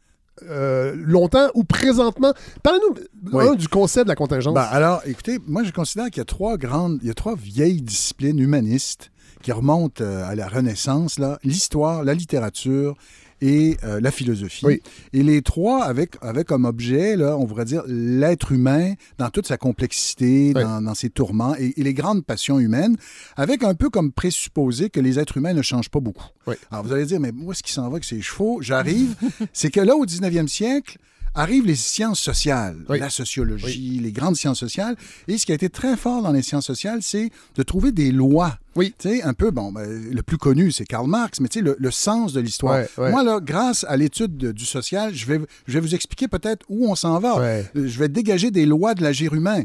euh, longtemps ou présentement? Parlez-nous Oui. du concept de la contingence. Ben, alors, écoutez, moi, je considère qu'il y a trois grandes, il y a trois vieilles disciplines humanistes qui remontent euh, à la Renaissance, l'histoire, la littérature et euh, la philosophie. Oui. Et les trois avec, avec comme objet, là, on pourrait dire, l'être humain dans toute sa complexité, Oui. dans, dans ses tourments et, et les grandes passions humaines, avec un peu comme présupposé que les êtres humains ne changent pas beaucoup. Oui. Alors, vous allez dire, mais où est-ce qu'il s'en va avec ses chevaux? J'arrive. C'est que là, au 19e siècle, arrivent les sciences sociales, Oui. la sociologie, les grandes sciences sociales. Et ce qui a été très fort dans les sciences sociales, c'est de trouver des lois Oui. Tu sais, un peu, bon, ben, le plus connu, c'est Karl Marx, mais tu sais, le, le sens de l'histoire. Ouais, ouais. Moi, là, grâce à l'étude de- du social, je vais, je vais vous expliquer peut-être où on s'en va. Ouais. Euh, Je vais dégager des lois de l'agir humain.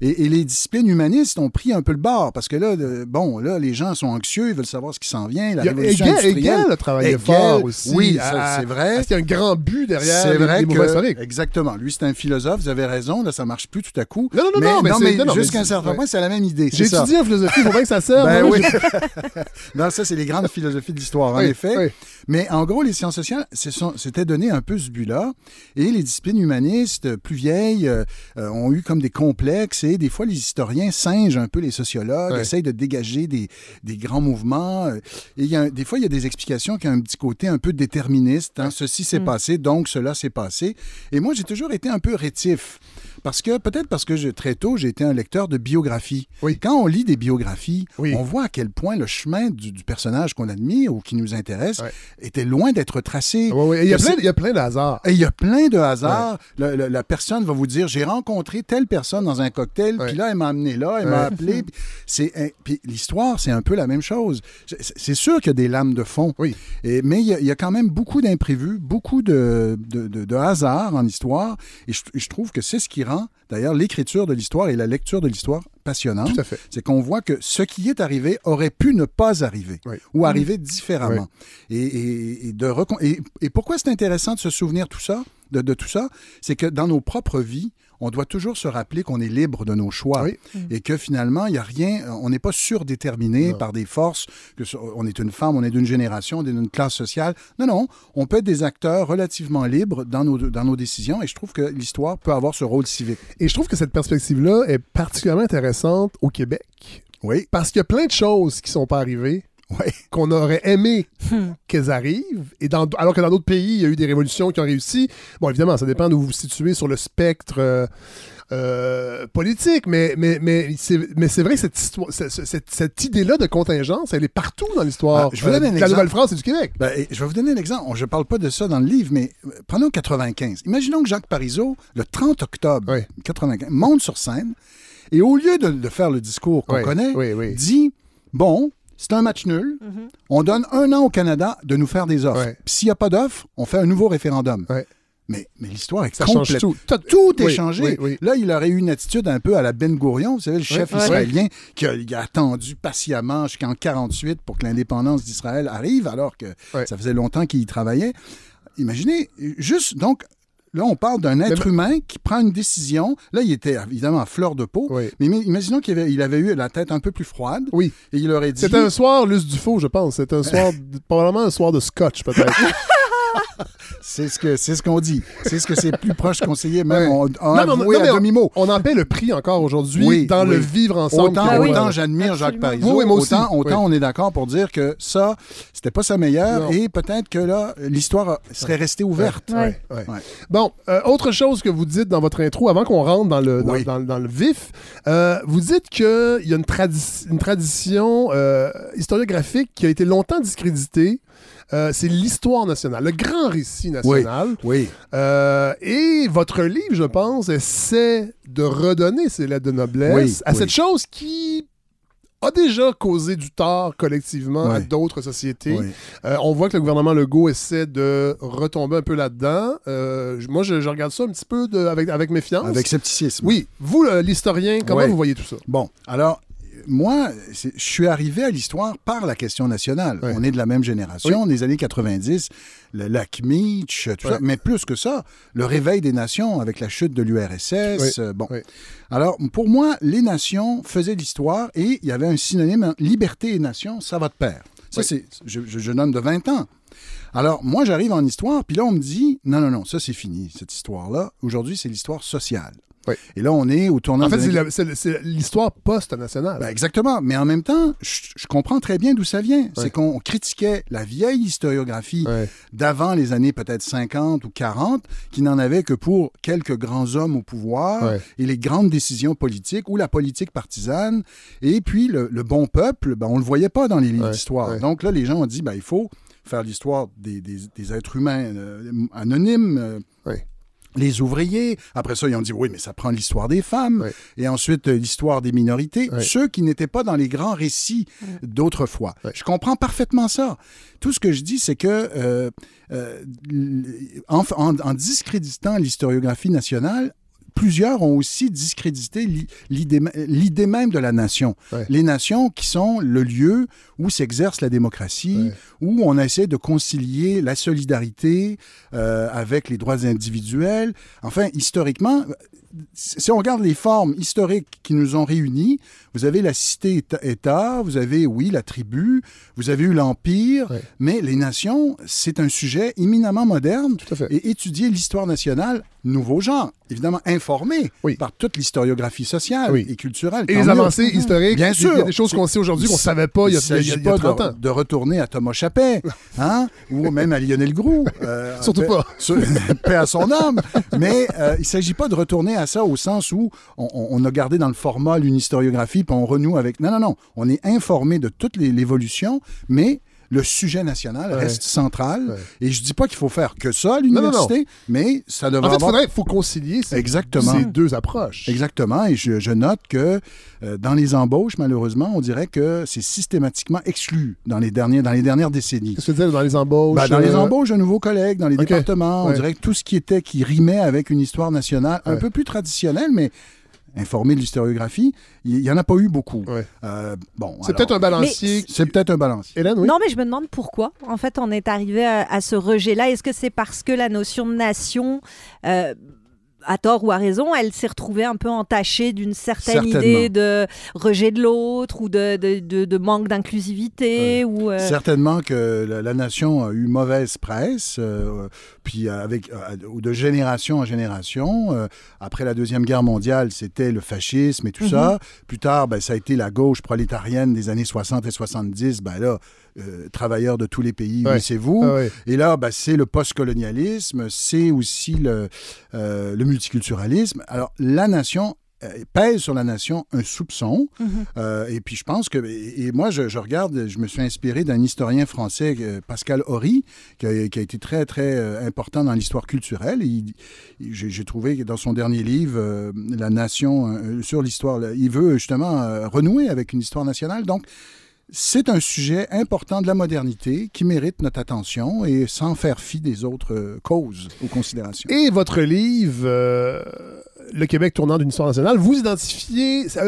Et, et les disciplines humanistes ont pris un peu le bord, parce que là, bon, là, les gens sont anxieux, ils veulent savoir ce qui s'en vient, la Il y a- révolution Hegel, industrielle. Hegel a travaillé Hegel, fort aussi. Oui, ça, c'est vrai. Parce qu'il y a un grand but derrière C'est les, vrai les mouvements que, exactement. Lui, c'est un philosophe, vous avez raison, là, ça marche plus tout à coup. Non, non, non, non, mais non, non, mais jusqu'à un certain ouais. point, c'est la même idée. J'ai étudié en philosophie, il faut bien que ça serve. Ben Moi, oui. non, ça, c'est les grandes philosophies de l'histoire, en Oui, effet. oui. Mais en gros, les sciences sociales s'étaient donné un peu ce but-là. Et les disciplines humanistes plus vieilles euh, euh, ont eu comme des complexes. Et des fois, les historiens singent un peu les sociologues, essayent de dégager des, des grands mouvements. euh, Et il y a, des fois, il y a des explications qui ont un petit côté un peu déterministe. hein. Ceci s'est Mm. passé, donc cela s'est passé. Et moi, j'ai toujours été un peu rétif. Parce que, peut-être parce que je, très tôt, j'ai été un lecteur de biographies. Oui. Quand on lit des biographies, Oui. on voit à quel point le chemin du, du personnage qu'on admire ou qui nous intéresse Ouais. était loin d'être tracé. Ouais. Et Il y a plein, il y a plein de hasards. et il y a plein de hasards. Le- le- la personne va vous dire j'ai rencontré telle personne dans un cocktail, puis là, elle m'a amené là, elle m'a appelé. puis C'est, puis l'histoire, c'est un peu la même chose. C'est- C'est sûr qu'il y a des lames de fond. Oui. Et, mais il y, a, il y a quand même beaucoup d'imprévus, beaucoup de, de, de- de hasards en histoire. Et je, je trouve que c'est ce qui rend, d'ailleurs, l'écriture de l'histoire et la lecture de l'histoire passionnante. Tout à fait. C'est qu'on voit que ce qui est arrivé aurait pu ne pas arriver Oui. ou arriver différemment. Et, et- et de recon- et, et pourquoi c'est intéressant de se souvenir tout ça, de, de tout ça, c'est que dans nos propres vies, on doit toujours se rappeler qu'on est libre de nos choix Oui. et que finalement, il n'y a rien, on n'est pas surdéterminé Non. par des forces, que ce- on est une femme, on est d'une génération, on est d'une classe sociale. Non, non, on peut être des acteurs relativement libres dans nos, dans nos décisions et je trouve que l'histoire peut avoir ce rôle civique. Et je trouve que cette perspective-là est particulièrement intéressante au Québec. Oui, Parce qu'il y a plein de choses qui sont pas arrivées qu'on aurait aimé qu'elles arrivent. Et dans, alors que dans d'autres pays, il y a eu des révolutions qui ont réussi. Bon, évidemment, ça dépend d'où vous vous situez sur le spectre euh, euh, politique, mais, mais, mais c'est mais c'est vrai que cette, histoire, cette, cette- cette idée-là de contingence, elle est partout dans l'histoire. Je vous donne un de la. Nouvelle-France et du Québec. Ben, et je vais vous donner un exemple. Je ne parle pas de ça dans le livre, mais euh, prenons 95. Imaginons que Jacques Parizeau, le 30 octobre Oui. 95, monte sur scène et au lieu de, de faire le discours qu'on Oui, connaît, oui, oui. dit Bon, c'est un match nul. On donne un an au Canada de nous faire des offres. S'il n'y a pas d'offres, on fait un nouveau référendum. Mais, mais l'histoire est Ça complète. tout. Tout- Tout est changé. Là, il aurait eu une attitude un peu à la Ben Gourion, vous savez, le chef israélien qui a, a attendu patiemment jusqu'en 48 pour que l'indépendance d'Israël arrive, alors que ça faisait longtemps qu'il y travaillait. Imaginez, juste, donc, là, on parle d'un être Mais- humain qui prend une décision. Là, il était évidemment à fleur de peau, Oui. mais ima- imaginons qu'il avait, il avait eu la tête un peu plus froide Oui. et il aurait dit... C'était un soir, Luce Dufaux, je pense. C'était un soir, probablement un soir de scotch, peut-être. C'est ce que c'est ce qu'on dit. C'est ce que ses plus proches conseillers même Ouais. ont, ont Non, avoué non, à on- demi-mot. On en paie le prix encore aujourd'hui Oui, dans oui. le vivre ensemble. Autant, Ouais. j'admire Jacques Parizeau, moi aussi. autant, autant Oui. on est d'accord pour dire que ça, c'était pas sa meilleure Non. et peut-être que là, l'histoire serait restée ouverte. Ouais, ouais. Ouais. Bon, euh, autre chose que vous dites dans votre intro, avant qu'on rentre dans le, dans, Oui. dans- dans le vif, euh, vous dites qu'il y a une, tradi- une tradition euh, historiographique qui a été longtemps discréditée. Euh, c'est l'histoire nationale, le grand récit national. Oui. Euh, et votre livre, je pense, essaie de redonner ces lettres de noblesse Oui, à oui. cette chose qui a déjà causé du tort collectivement à d'autres sociétés. Oui. Euh, on voit que le gouvernement Legault essaie de retomber un peu là-dedans. Euh, moi, je, je regarde ça un petit peu de- avec, avec méfiance. Avec scepticisme. Oui. Vous, l'historien, comment Oui. vous voyez tout ça? Bon, alors, moi, je suis arrivé à l'histoire par la question nationale. On est de la même génération, des années 90, le lac Meach, tout ça. Mais plus que ça, le réveil des nations avec la chute de l'URSS. Oui. euh, bon. Oui. Alors, pour moi, les nations faisaient l'histoire et il y avait un synonyme, hein, liberté et nation, ça va de pair. Ça, Oui. c'est, je, je, jeune homme de 20 ans. Alors, moi, j'arrive en histoire, puis là, on me dit, non, non, non, ça, c'est fini, cette histoire-là. Aujourd'hui, c'est l'histoire sociale. Oui. Et là, on est au tournant En fait, c'est l'histoire post-nationale. ben, exactement. Mais en même temps, je, je comprends très bien d'où ça vient. C'est qu'on critiquait la vieille historiographie d'avant les années peut-être 50 ou 40, qui n'en avait que pour quelques grands hommes au pouvoir et les grandes décisions politiques ou la politique partisane. Et puis, le, le bon peuple, ben, on ne le voyait pas dans les livres d'histoire. Donc là, les gens ont dit, ben, il faut faire l'histoire des, des- des êtres humains euh, anonymes. euh. Les ouvriers. Après ça, ils ont dit oui, mais ça prend l'histoire des femmes. Et ensuite, euh, l'histoire des minorités. Ceux qui n'étaient pas dans les grands récits d'autrefois. Je comprends parfaitement ça. Tout ce que je dis, c'est que euh, euh, en, en- en discréditant l'historiographie nationale, plusieurs ont aussi discrédité l'i- l'idée l'idée même de la nation. Les nations qui sont le lieu où s'exerce la démocratie, où on essaie de concilier la solidarité euh, avec les droits individuels. Enfin, historiquement, si on regarde les formes historiques qui nous ont réunis, vous avez la cité-État, vous avez, oui, la tribu, vous avez eu l'Empire, mais les nations, c'est un sujet éminemment moderne. Et étudier l'histoire nationale, nouveau genre, évidemment informé par toute l'historiographie sociale et culturelle. Et les avancées historiques, Bien il y a sûr. des choses qu'on sait aujourd'hui qu'on ne savait pas il y a, Il y a- il y a pas 30 de, ans. de retourner à Thomas Chappet, hein, ou même à Lionel Groux. euh, Surtout paix- pas. sur- paix à son âme. Mais euh, il ne s'agit pas de retourner à ça au sens où on, on- a gardé dans le format une historiographie, puis on renoue avec... Non, non, non. On est informé de toute l'évolution, mais le sujet national Ouais. reste central. Et je dis pas qu'il faut faire que ça à l'université, mais ça devrait En fait, il avoir... faudrait, faut concilier ces, Exactement. ces deux approches. Exactement. Et je, je note que euh, dans les embauches, malheureusement, on dirait que c'est systématiquement exclu dans les, derniers, dans les dernières décennies. Qu'est-ce que tu veux dire dans les embauches? Ben, dans les euh, embauches de nouveaux collègues, dans les départements, on dirait que tout ce qui était, qui rimait avec une histoire nationale un peu plus traditionnelle, mais informé de l'historiographie, il n'y en a pas eu beaucoup. Euh, bon, C'est peut-être un balancier. C'est peut-être un balancier. Hélène, oui? Non, mais je me demande pourquoi. En fait, on est arrivé à, à ce rejet-là. Est-ce que c'est parce que la notion de nation, euh, à tort ou à raison, elle s'est retrouvée un peu entachée d'une certaine idée de rejet de l'autre ou de, de- de- de manque d'inclusivité ou euh, Certainement que la, la nation a eu mauvaise presse, euh, puis avec euh, ou de génération en génération. Après la deuxième guerre mondiale, c'était le fascisme et tout Mhm. ça. Plus tard, ben, ça a été la gauche prolétarienne des années 60 et 70. Ben là, euh, travailleurs de tous les pays, Ouais. oui, c'est vous. Ah ouais. Et là, ben, c'est le postcolonialisme, c'est aussi le, euh, le multiculturalisme. Alors, la nation euh, pèse sur la nation un soupçon. Mhm. Euh, et puis, je pense que. Et, et moi, je, je regarde, je me suis inspiré d'un historien français, Pascal Horry, qui a, qui a été très, très important dans l'histoire culturelle. J'ai trouvé que dans son dernier livre, euh, La Nation, euh, sur l'histoire, il veut justement euh, renouer avec une histoire nationale. Donc, c'est un sujet important de la modernité qui mérite notre attention et sans faire fi des autres euh, causes ou considérations. Et votre livre, euh, Le Québec tournant d'une histoire nationale, vous identifiez 7,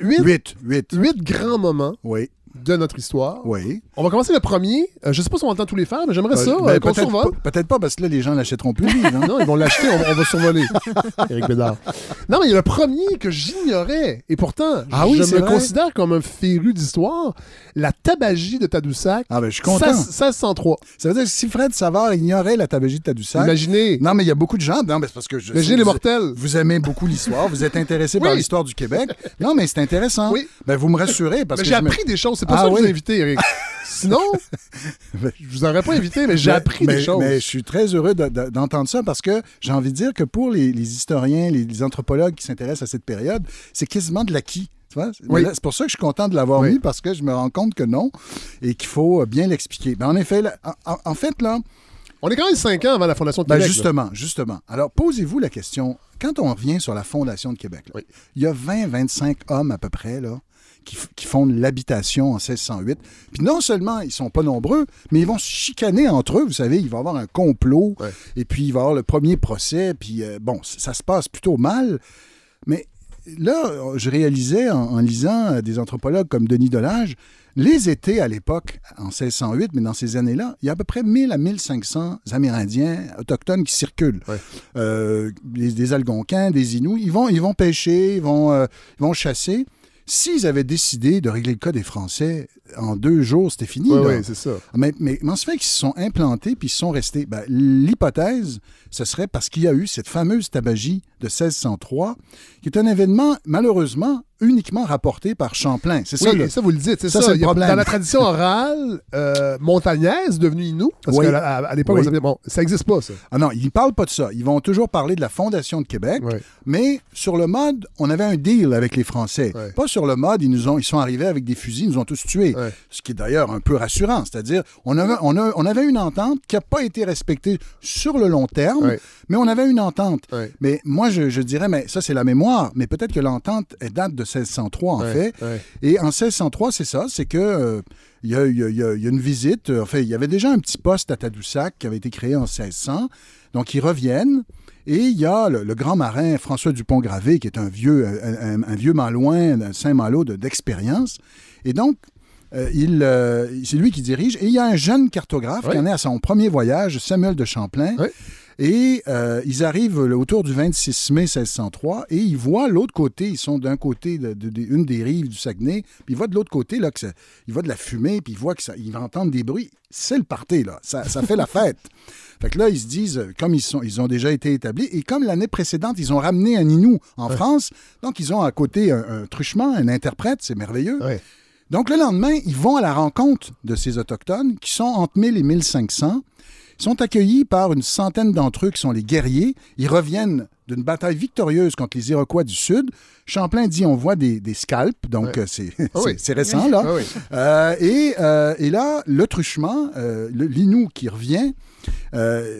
8, 8, 8 grands moments oui. De notre histoire. Oui. On va commencer le premier. Euh, je ne sais pas si on de tous les faire, mais j'aimerais ça Euh, ben, euh, qu'on peut-être, survole. peut-être pas, parce que là, les gens l'achèteront plus hein. Non, ils vont l'acheter, on, va- on va survoler. Éric Bédard. Non, mais il y a le premier que j'ignorais. Et pourtant, Ah oui, je me vrai? considère comme un féru d'histoire. La tabagie de Tadoussac. Ah ben, je suis content. 16- 1603. Ça veut dire que si Fred Savard ignorait la tabagie de Tadoussac... Imaginez. Non, mais il y a beaucoup de gens... Non, mais c'est parce que... Je, Imaginez les mortels. Vous aimez beaucoup l'histoire, vous êtes intéressé par l'histoire du Québec. Non, mais c'est intéressant. Oui. Ben, vous me rassurez parce Mais que... j'ai me- appris des choses. C'est pour Ah ça que je vous oui. ai invité, Eric. Sinon, je vous aurais pas invité, mais j'ai appris mais- des choses. Mais je suis très heureux de- de- d'entendre ça parce que j'ai envie de dire que pour les, les historiens, les, les anthropologues qui s'intéressent à cette période, c'est quasiment de l'acquis. Oui. C'est pour ça que je suis content de l'avoir Oui. mis parce que je me rends compte que non et qu'il faut euh, bien l'expliquer. Ben, en effet, là, en, fait, là, On est quand même 5 ans avant la Fondation de ben, Québec. là. justement, justement. Alors, posez-vous la question, quand on revient sur la Fondation de Québec, là, il y a 20-25 hommes à peu près là, qui, qui fondent l'habitation en 1608. Puis non seulement ils sont pas nombreux, mais ils vont se chicaner entre eux. Vous savez, il va y avoir un complot, et puis il va y avoir le premier procès, puis euh, bon, ça se passe plutôt mal. Mais là, je réalisais en, en lisant euh, des anthropologues comme Denis Delage, les étés à l'époque, en 1608, mais dans ces années-là, il y a à peu près 1000 à 1500 Amérindiens autochtones qui circulent. Euh, des, des Algonquins, des Inuits, ils vont, ils vont pêcher, ils vont, euh, ils vont chasser. S'ils avaient décidé de régler le cas des Français en deux jours, c'était fini. Ouais, c'est ça. Mais, mais comment se fait qu'ils se sont implantés puis ils sont restés? Ben, L'hypothèse, ce serait parce qu'il y a eu cette fameuse tabagie de 1603, qui est un événement, malheureusement, uniquement rapporté par Champlain. C'est ça, Oui, le- ça, vous le dites, c'est ça. le problème. Dans la tradition orale euh, montagnaise, devenue Inou, parce Oui. qu'à à, l'époque, Oui. bon, ça n'existe pas, ça. Ah non, ils ne parlent pas de ça. Ils vont toujours parler de la Fondation de Québec, mais sur le mode, on avait un deal avec les Français. Pas sur le mode, ils, nous ont, ils sont arrivés avec des fusils, ils nous ont tous tués. Ce qui est d'ailleurs un peu rassurant. C'est-à-dire, on avait, on, a- on avait une entente qui n'a pas été respectée sur le long terme, Ouais. mais on avait une entente. Ouais. Mais moi, je, je dirais, mais ça, c'est la mémoire. Mais peut-être que l'entente elle date de 1603, en fait. Et en 1603, c'est ça, c'est que euh, il y, a, il y a- il y a- il y a une visite. euh, Enfin, il y avait déjà un petit poste à Tadoussac qui avait été créé en 1600. Donc, ils reviennent. Et il y a le, le grand marin François Dupont-Gravé, qui est un vieux, un, un- un vieux malouin, un Saint-Malo de- d'expérience. Et donc, euh, il, euh, c'est lui qui dirige. Et il y a un jeune cartographe qui en est à son premier voyage, Samuel de Champlain. Et euh, ils arrivent autour du 26 mai 1603 et ils voient l'autre côté. Ils sont d'un côté de, de- de- une des rives du Saguenay, puis ils voient de l'autre côté là que ça- ils voient de la fumée, puis ils voient que ça, ils entendent des bruits. C'est le party là, ça, ça fait la fête. Fait que là ils se disent, euh, comme ils sont, ils ont déjà été établis et comme l'année précédente ils ont ramené un Inou en France, donc ils ont à côté un, un truchement, un interprète, c'est merveilleux. Donc le lendemain ils vont à la rencontre de ces autochtones qui sont entre 1000 et 1500. Ils sont accueillis par une centaine d'entre eux qui sont les guerriers. Ils reviennent d'une bataille victorieuse contre les Iroquois du Sud. Champlain dit on voit des, des scalps, donc euh, c'est oui. récent là. Oui. Euh, et, euh, et là, le truchement, euh, l'Inou qui revient,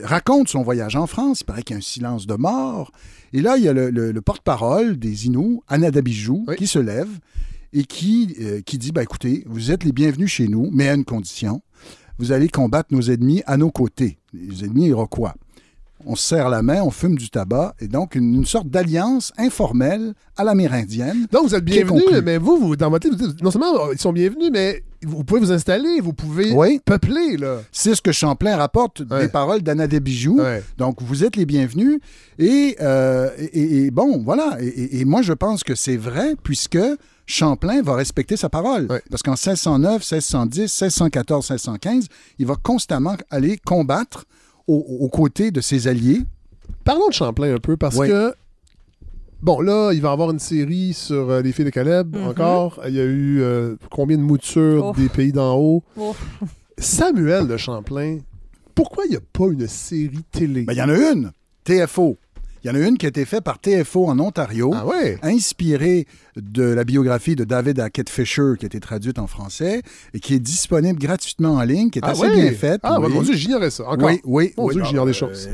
raconte son voyage en France. Il paraît qu'il y a un silence de mort. Et là, il y a le, le- le porte-parole des Inuits, Anadabijou, qui se lève et qui, qui dit, ben, écoutez, vous êtes les bienvenus chez nous, mais à une condition. Vous allez combattre nos ennemis à nos côtés, les ennemis iroquois. On se serre la main, on fume du tabac, et donc une, une sorte d'alliance informelle à l'amérindienne. Donc, vous êtes bienvenus, mais vous, vous, dans votre non seulement euh, ils sont bienvenus, mais vous pouvez vous installer, vous pouvez Oui. peupler, là. C'est ce que Champlain rapporte des paroles d'Anna Bijou. Donc, vous êtes les bienvenus. Et, euh, et- et bon, voilà. Et, et- et moi, je pense que c'est vrai, puisque Champlain va respecter sa parole. Parce qu'en 1609, 1610, 1614, 1615, il va constamment aller combattre aux, aux côtés de ses alliés. Parlons de Champlain un peu, parce Oui. que, bon, là, il va y avoir une série sur euh, les filles de Caleb, Mhm. encore. Il y a eu euh, combien de moutures Oh. des pays d'en haut? Oh. Samuel de Champlain, pourquoi il n'y a pas une série télé? Ben, il y en a une, TFO. Il y en a une qui a été faite par TFO en Ontario, Ah ouais? inspirée de la biographie de David Hackett Fisher qui a été traduite en français et qui est disponible gratuitement en ligne, qui est Ah assez bien faite. Ah, oui. mon Dieu, j'ignorais ça. Encore. Oui, oui. Mon oui, Dieu, j'ignore des euh, choses.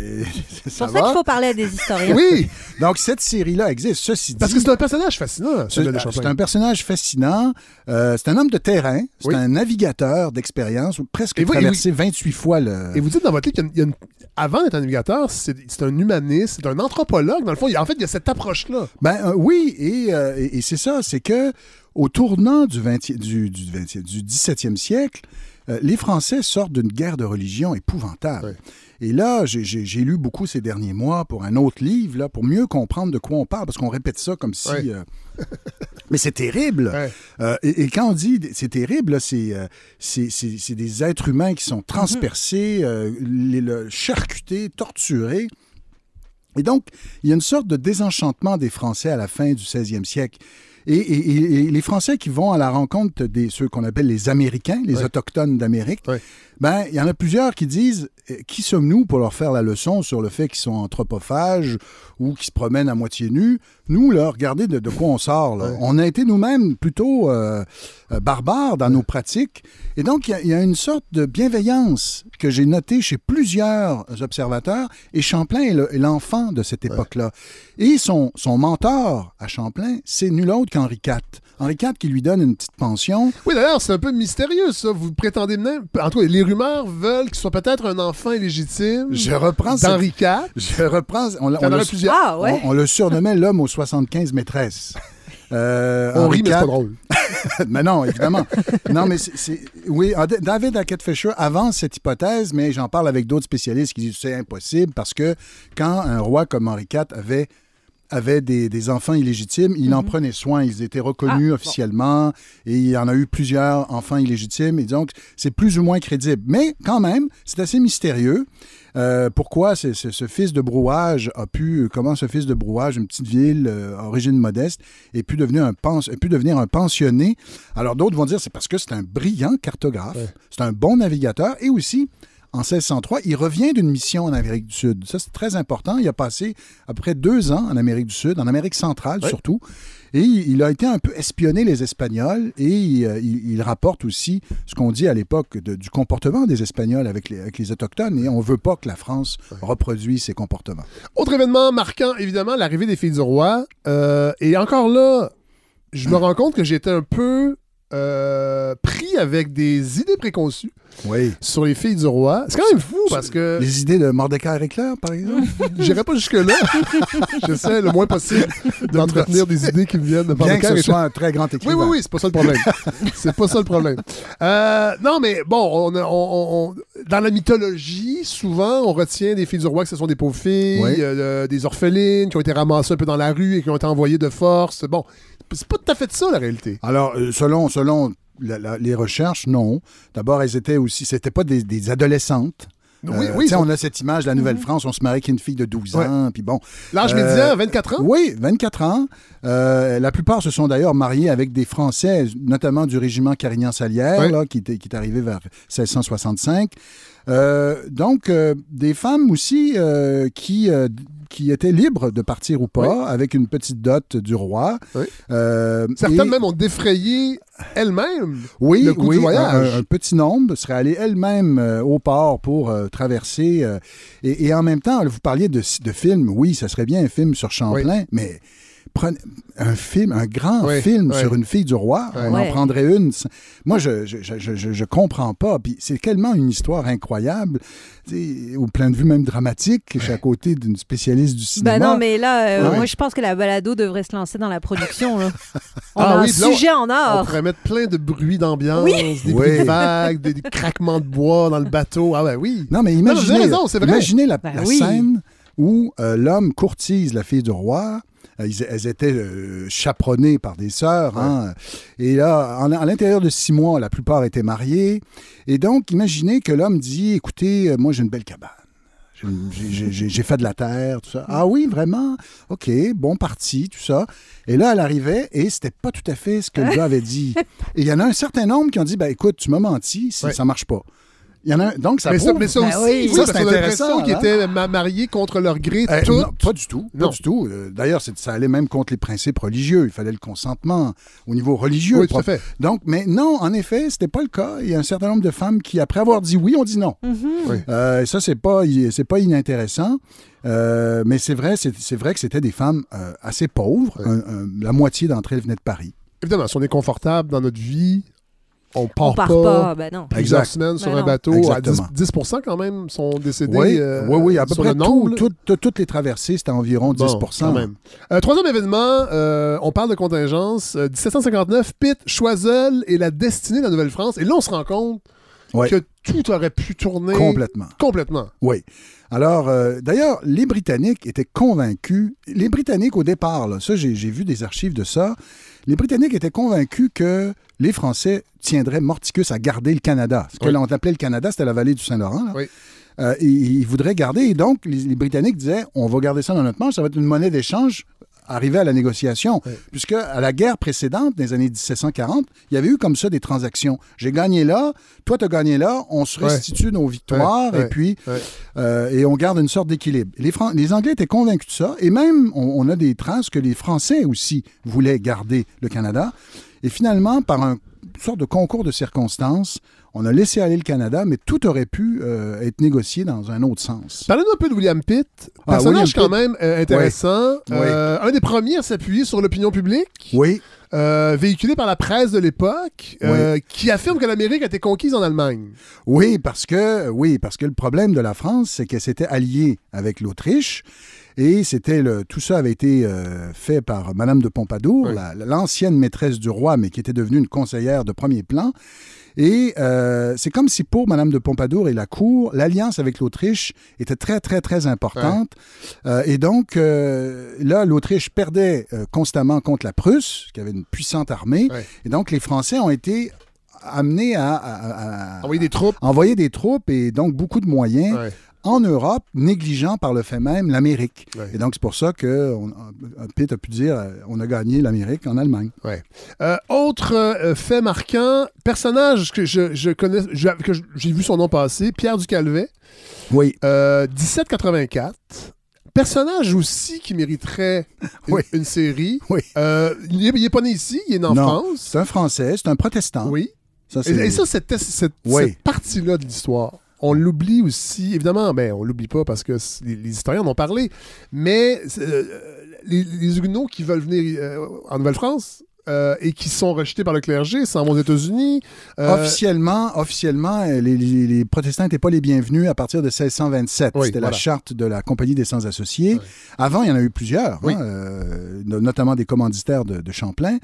C'est ça pour ça qu'il faut parler à des historiens. Oui, donc cette série-là existe. Ceci dit, Parce que c'est un personnage fascinant, c'est c'est un personnage fascinant. Euh, c'est un homme de terrain. C'est Oui. un navigateur d'expérience. Presque Et vous- et traversé 28 fois le. Et vous dites dans votre livre qu'il y a une- avant d'être un navigateur, c'est c'est un humaniste, c'est un anthropologue. Dans le fond, il en fait, il y a cette approche-là. Ben euh, oui, et, euh, et- et c'est ça, c'est que au tournant du, 20e du, du, 20e du 17e siècle, euh, les Français sortent d'une guerre de religion épouvantable. Et là, j'ai- lu beaucoup ces derniers mois pour un autre livre, là, pour mieux comprendre de quoi on parle, parce qu'on répète ça comme si... Euh, mais c'est terrible. Euh, et, et quand on dit c'est terrible, c'est euh, des êtres humains qui sont transpercés, euh, les- le- charcutés, torturés. Et donc, il y a une sorte de désenchantement des Français à la fin du 16e siècle. Et, et- et- et les Français qui vont à la rencontre de ceux qu'on appelle les Américains, les. Autochtones d'Amérique, ben, il y en a plusieurs qui disent euh, Qui sommes-nous pour leur faire la leçon sur le fait qu'ils sont anthropophages ou qu'ils se promènent à moitié nus? Nous, là, regardez de, de quoi on sort. là. On a été nous-mêmes plutôt euh, euh, barbares dans nos pratiques. Et donc, il y a- il y, a une sorte de bienveillance que j'ai notée chez plusieurs observateurs. Et Champlain est le- est l'enfant de cette époque-là. Et son, son mentor à Champlain, c'est nul autre qu'Henri IV. Henri IV qui lui donne une petite pension. Oui, d'ailleurs, c'est un peu mystérieux, ça. Vous prétendez même. En tout cas, les rumeurs veulent qu'il soit peut-être un enfant illégitime. Je reprends D'Henri IV. Je reprends. On, en on aurait le- plusieurs. Ah, ouais. on- on le surnommait l'homme aux 75 maîtresses. Euh, On Henri rit, mais c'est pas drôle. mais non, évidemment. non, mais c'est-. Oui, ah, David Hackett Fisher avance cette hypothèse, mais j'en parle avec d'autres spécialistes qui disent que c'est impossible parce que quand un roi comme Henri IV avait avait des, des enfants illégitimes, il en prenait soin. Ils étaient reconnus Ah, officiellement et il y en a eu plusieurs enfants illégitimes. Et donc, c'est plus ou moins crédible. Mais quand même, c'est assez mystérieux. Euh, pourquoi ce fils de brouage a pu, comment ce fils de brouage, une petite ville, euh, origine modeste, ait pu devenir un, pens- ait pu devenir un pensionné. Alors d'autres vont dire c'est parce que c'est un brillant cartographe, c'est un bon navigateur et aussi en 1603. Il revient d'une mission en Amérique du Sud. Ça, c'est très important. Il a passé à peu près deux ans en Amérique du Sud, en Amérique centrale surtout. Et il a été un peu espionné les Espagnols et il, euh, il- rapporte aussi ce qu'on dit à l'époque du comportement des Espagnols avec les, avec les Autochtones et on veut pas que la France reproduise ces comportements. Autre événement marquant, évidemment, l'arrivée des filles du roi. Euh, et encore là, je me rends compte que j'étais un peu euh, pris avec des idées préconçues Oui. sur les filles du roi. C'est quand même fou parce que Les idées de Mordecai Éclair, par exemple? j'irai pas jusque-là. J'essaie le moins possible d'entretenir des idées qui me viennent de Bien que Mordecai ce soit un très grand Oui, écrivain. oui, oui, c'est pas ça le problème. c'est pas ça le problème. Euh, non, mais bon, on, a- on- on- on- dans la mythologie, souvent, on retient des filles du roi que ce sont des pauvres filles, Oui. euh, des orphelines qui ont été ramassées un peu dans la rue et qui ont été envoyées de force. Bon, c'est pas tout à fait ça, la réalité. Alors, euh, selon, selon la- la- les recherches, non. D'abord, elles étaient aussi, c'était pas des, des adolescentes. Oui, Euh, oui, sont- on a cette image de la Nouvelle-France, on se marie avec une fille de 12 Ouais. ans, puis bon. L'âge Euh, médian, 24 ans? Oui, 24 ans. Euh, la plupart se sont d'ailleurs mariés avec des Français, notamment du régiment Carignan-Salière, Ouais. qui, qui est arrivé vers 1665. Euh, donc, euh, des femmes aussi euh, qui, qui étaient libres de partir ou pas, avec une petite dot du roi. Oui. Certaines et- même ont défrayé elles-mêmes oui, le coût oui, du voyage. Un, un petit nombre serait allé elles-mêmes au port pour traverser. et, et en même temps, vous parliez de, de films. Oui, ça serait bien un film sur Champlain, mais prenez un film, un grand Oui, film oui. sur une fille du roi, on en prendrait une. Moi, je je, je, je, je comprends pas. Puis c'est tellement une histoire incroyable, tu sais, au plein de vue même dramatique. Je suis à côté d'une spécialiste du cinéma. Ben non, mais là, euh, moi, je pense que la balado devrait se lancer dans la production. là. On Ah a oui, un là, on- sujet en On or. pourrait mettre plein de bruits d'ambiance, Oui. des Oui. bruits de vagues, des, des craquements de bois dans le bateau. Ah ouais, oui. Non, mais Non, non, imaginez, avez raison, c'est vrai. imaginez la, Ben la oui. scène où euh, l'homme courtise la fille du roi. Euh, elles étaient euh, chaperonnées par des sœurs. hein. Et là, en- à l'intérieur de six mois, la plupart étaient mariées. Et donc, imaginez que l'homme dit, écoutez, euh, moi j'ai une belle cabane. J'ai- fait de la terre, tout ça. Ah oui, vraiment? OK, bon parti, tout ça. Et là, elle arrivait et c'était pas tout à fait ce que le gars avait dit. Et il y en a un certain nombre qui ont dit, ben écoute, tu m'as menti, ça, Ouais. ça marche pas. Il y en a un, donc ça mais, ça, prouve- mais ça Ben aussi, oui. oui, Ça, c'est intéressant, qu'ils hein. étaient ma- mariés contre leur gré, Euh, toutes. non, pas du tout. Pas du tout. Euh, D'ailleurs, ça allait même contre les principes religieux. Il fallait le consentement au niveau religieux. Oui, tout à fait. Donc, mais non, en effet, c'était pas le cas. Il y a un certain nombre de femmes qui, après avoir dit oui, ont dit non. Mhm. Oui. Euh, ça, c'est pas, c'est pas inintéressant. Euh, mais c'est vrai, c'est vrai que c'était des femmes euh, assez pauvres. Un- un- la moitié d'entre elles venaient de Paris. Évidemment, si on est confortable dans notre vie, on part, On part pas, pas, ben non. plusieurs Exact. semaines sur Ben un bateau. À 10, Exactement. 10 quand même sont décédés Oui, euh, oui, oui, à peu près nombre. tout- tout- toutes les traversées, c'était environ 10 Bon, quand même. Euh, troisième événement, euh, on parle de contingence. Euh, 1759, Pitt, Choiseul et la destinée de la Nouvelle-France. Et là, on se rend compte que tout aurait pu tourner Complètement. complètement. Oui. Alors, euh, d'ailleurs, les Britanniques étaient convaincus. Les Britanniques, au départ, là, ça, j'ai j'ai vu des archives de ça. Les Britanniques étaient convaincus que les Français tiendraient Morticus à garder le Canada. Ce que Oui. l'on appelait le Canada, c'était la vallée du Saint-Laurent. Oui. Euh, ils voudraient garder. Et donc, les, les Britanniques disaient on va garder ça dans notre manche, ça va être une monnaie d'échange. Arriver à la négociation. Oui. Puisque à la guerre précédente, des années 1740, il y avait eu comme ça des transactions. J'ai gagné là, toi tu as gagné là, on se restitue nos victoires et puis euh, et on garde une sorte d'équilibre. Les, Fran- les Anglais étaient convaincus de ça, et même on, on a des traces que les Français aussi voulaient garder le Canada. Et finalement, par un une sorte de concours de circonstances, on a laissé aller le Canada, mais tout aurait pu euh, être négocié dans un autre sens. Parlez-nous un peu de William Pitt. Ah, Personnage quand Pitt. même euh, intéressant. Oui. Euh, Un des premiers à s'appuyer sur l'opinion publique. Oui, euh, véhiculé par la presse de l'époque, euh, qui affirme que l'Amérique a été conquise en Allemagne. Oui, parce que oui, parce que le problème de la France, c'est qu'elle s'était alliée avec l'Autriche. Et c'était le, tout ça avait été euh, fait par Madame de Pompadour, Oui. la- l'ancienne maîtresse du roi, mais qui était devenue une conseillère de premier plan. Et euh, c'est comme si pour Madame de Pompadour et la cour, l'alliance avec l'Autriche était très, très, très importante. Euh, et donc, euh, là, l'Autriche perdait euh, constamment contre la Prusse, qui avait une puissante armée. Ouais. Et donc, les Français ont été amenés à, à- à- à- Envoyer des troupes. envoyer des troupes et donc beaucoup de moyens Ouais. En Europe, négligeant par le fait même l'Amérique. Et donc, c'est pour ça que on, Pitt a pu dire euh, on a gagné l'Amérique en Allemagne. Euh, autre euh, fait marquant, personnage que je, je connais, je- que j'ai vu son nom passer, Pierre Ducalvet. Oui. Euh, 1784. Personnage aussi qui mériterait une, Oui. une série. Oui. Euh, il, est, il est pas né ici, il est né en non, France. c'est un Français, c'est un protestant. Oui. Ça, Et, c'est- et ça, cette, cette- Oui. cette partie-là de l'histoire, on l'oublie aussi. Évidemment, ben, on l'oublie pas parce que les, historiens en ont parlé. Mais euh, les, les Huguenots qui veulent venir euh, en Nouvelle-France euh, et qui sont rejetés par le clergé s'en vont aux États-Unis. euh, Officiellement, officiellement, euh, les, les- les protestants n'étaient pas les bienvenus à partir de 1627. Oui, C'était voilà. la charte de la Compagnie des Sans Associés. Avant, il y en a eu plusieurs, Oui. hein, euh, no- notamment des commanditaires de, de Champlain.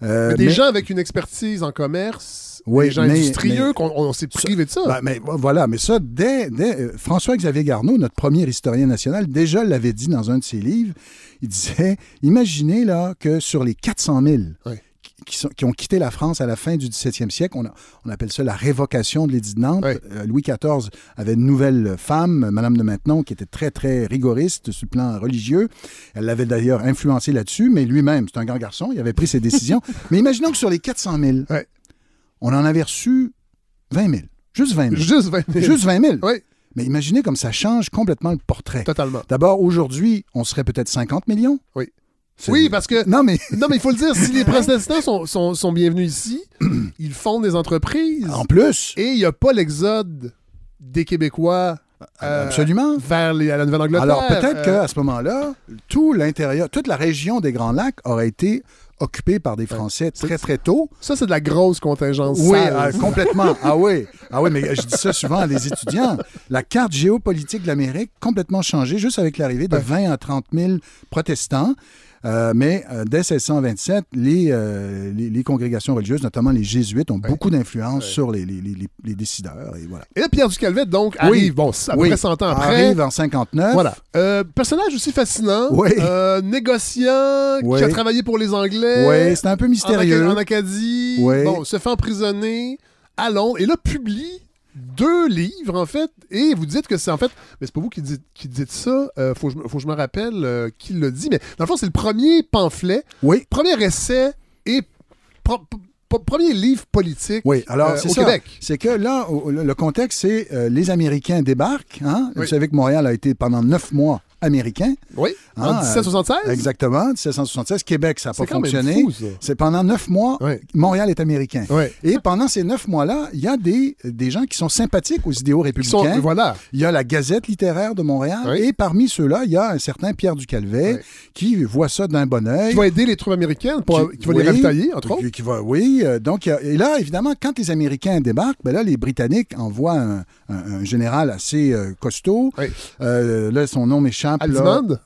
Mais des mais- gens avec une expertise en commerce, des gens mais- industrieux, mais- qu'on on s'est privé de ça. Ben, mais voilà, mais ça, dès, dès- François-Xavier Garneau, notre premier historien national, déjà l'avait dit dans un de ses livres. Il disait Imaginez là, que sur les 400 000 Oui. qui, qui sont- qui ont quitté la France à la fin du 17e siècle, on, a- on appelle ça la révocation de l'édit de Nantes. Oui. Euh, Louis XIV avait une nouvelle femme, Madame de Maintenon, qui était très, très rigoriste sur le plan religieux. Elle l'avait d'ailleurs influencé là-dessus, mais lui-même, c'est un grand garçon, il avait pris ses décisions. mais imaginons que sur les 400 000, Ouais. on en avait reçu 20 000. Juste 20 000. Juste 20 000. Juste 20 000. Oui, Mais imaginez comme ça change complètement le portrait. totalement. D'abord, aujourd'hui, on serait peut-être 50 millions. Oui. Oui, parce que Non, mais Non, mais il faut le dire, si les protestants sont, sont, sont bienvenus ici, ils fondent des entreprises. en plus, Et il n'y a pas l'exode des Québécois euh, absolument. vers les- à la Nouvelle-Angleterre. Alors peut-être Euh, qu'à ce moment-là, tout l'intérieur, toute la région des Grands Lacs aurait été occupée par des Français très, très tôt. Ça, c'est de la grosse contingence. Oui, ah, complètement. Ah oui. Ah oui, mais je dis ça souvent à des étudiants. La carte géopolitique de l'Amérique complètement changée juste avec l'arrivée de 20 à 30 000 protestants. Euh, mais euh, dès 1627, les, euh, les, les congrégations religieuses, notamment les jésuites, ont beaucoup d'influence sur les, les, décideurs. Et voilà. Et là, Pierre Ducalvet, donc, Oui. arrive, bon, à peu Oui. près 100 ans après. Arrive en 59. Voilà. Euh, personnage aussi fascinant. Oui. Négociant, qui a travaillé pour les Anglais. Oui, c'est un peu en, mystérieux. Aca- en Acadie. Oui. Bon, se fait emprisonner à Londres. Et là, publie deux livres, en fait. Et vous dites que c'est en fait. Mais c'est pas vous qui dites, qui dites ça. Euh, faut, que je me- faut que je me rappelle euh, qui l'a dit. Mais dans le fond, c'est le premier pamphlet, Oui. premier essai et pro- pro- premier livre politique Oui, alors euh, c'est au ça. Québec. C'est que là, le le contexte, c'est euh, les Américains débarquent. Hein? Oui. Vous savez que Montréal a été pendant neuf mois américain. Oui. En Ah, 1776. Exactement, 1776. Québec, ça n'a pas fonctionné. C'est pendant neuf mois, Oui. Montréal est américain. Oui. Et pendant ces neuf mois-là, il y a des, des gens qui sont sympathiques aux idéaux Qui sont- républicains. voilà. Il y a la Gazette littéraire de Montréal. Oui. Et parmi ceux-là, il y a un certain Pierre Ducalvet qui voit ça d'un bon œil. Qui va aider les troupes américaines, pour, qui, va les ravitailler, entre qui- autres. qui va- oui, euh, donc, et là, évidemment, quand les Américains débarquent, ben là, les Britanniques envoient un, un- un général assez euh, costaud. Oui. Euh, là, son nom m'échappe. Là.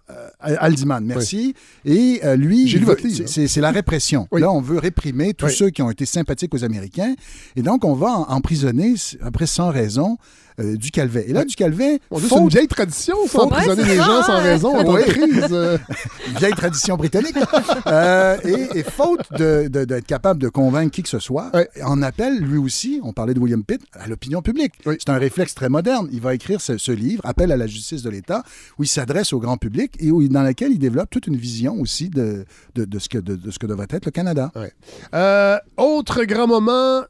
Aldimand? Euh, merci. Et euh, lui, livre, c'est- la répression. Oui. Là, on veut réprimer tous Oui. ceux qui ont été sympathiques aux Américains. Et donc, on va emprisonner, après sans raison, euh, du Calvet. Et là, du Calvet, Bon, c'est une vieille tradition, ça, emprisonner Ouais, les c'est gens sans ouais. raison, en Oui. crise. euh. vieille tradition britannique. Euh, et, et faute de- de- d'être capable de convaincre qui que ce soit, Ouais. en appelle lui aussi, on parlait de William Pitt, à l'opinion publique. C'est un réflexe très moderne. Il va écrire ce, ce livre, Appel à la justice de l'État, où il s'adresse au grand public et où, dans lequel il développe toute une vision aussi de, de, de ce, que, de, de ce que devrait être le Canada. Euh, autre grand moment,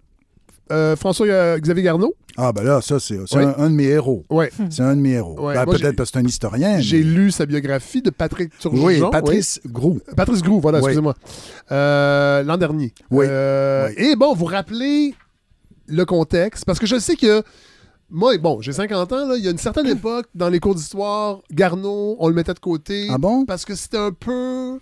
euh, François-Xavier Garneau? Ah ben là, ça, c'est Oui. un, un de mes héros. Ouais. C'est un de mes héros. Ben, Peut-être parce que c'est un historien. J'ai mais- lu sa biographie de Patrick Turgeon. Oui, Patrice Groux. Oui. Patrice Groux, voilà, Oui. excusez-moi. Euh, L'an dernier. Oui. Euh, Oui. Et bon, vous rappelez le contexte, parce que je sais que moi, bon, j'ai 50 ans, là, il y a une certaine époque, dans les cours d'histoire, Garneau, on le mettait de côté. Ah bon? Parce que c'était un peu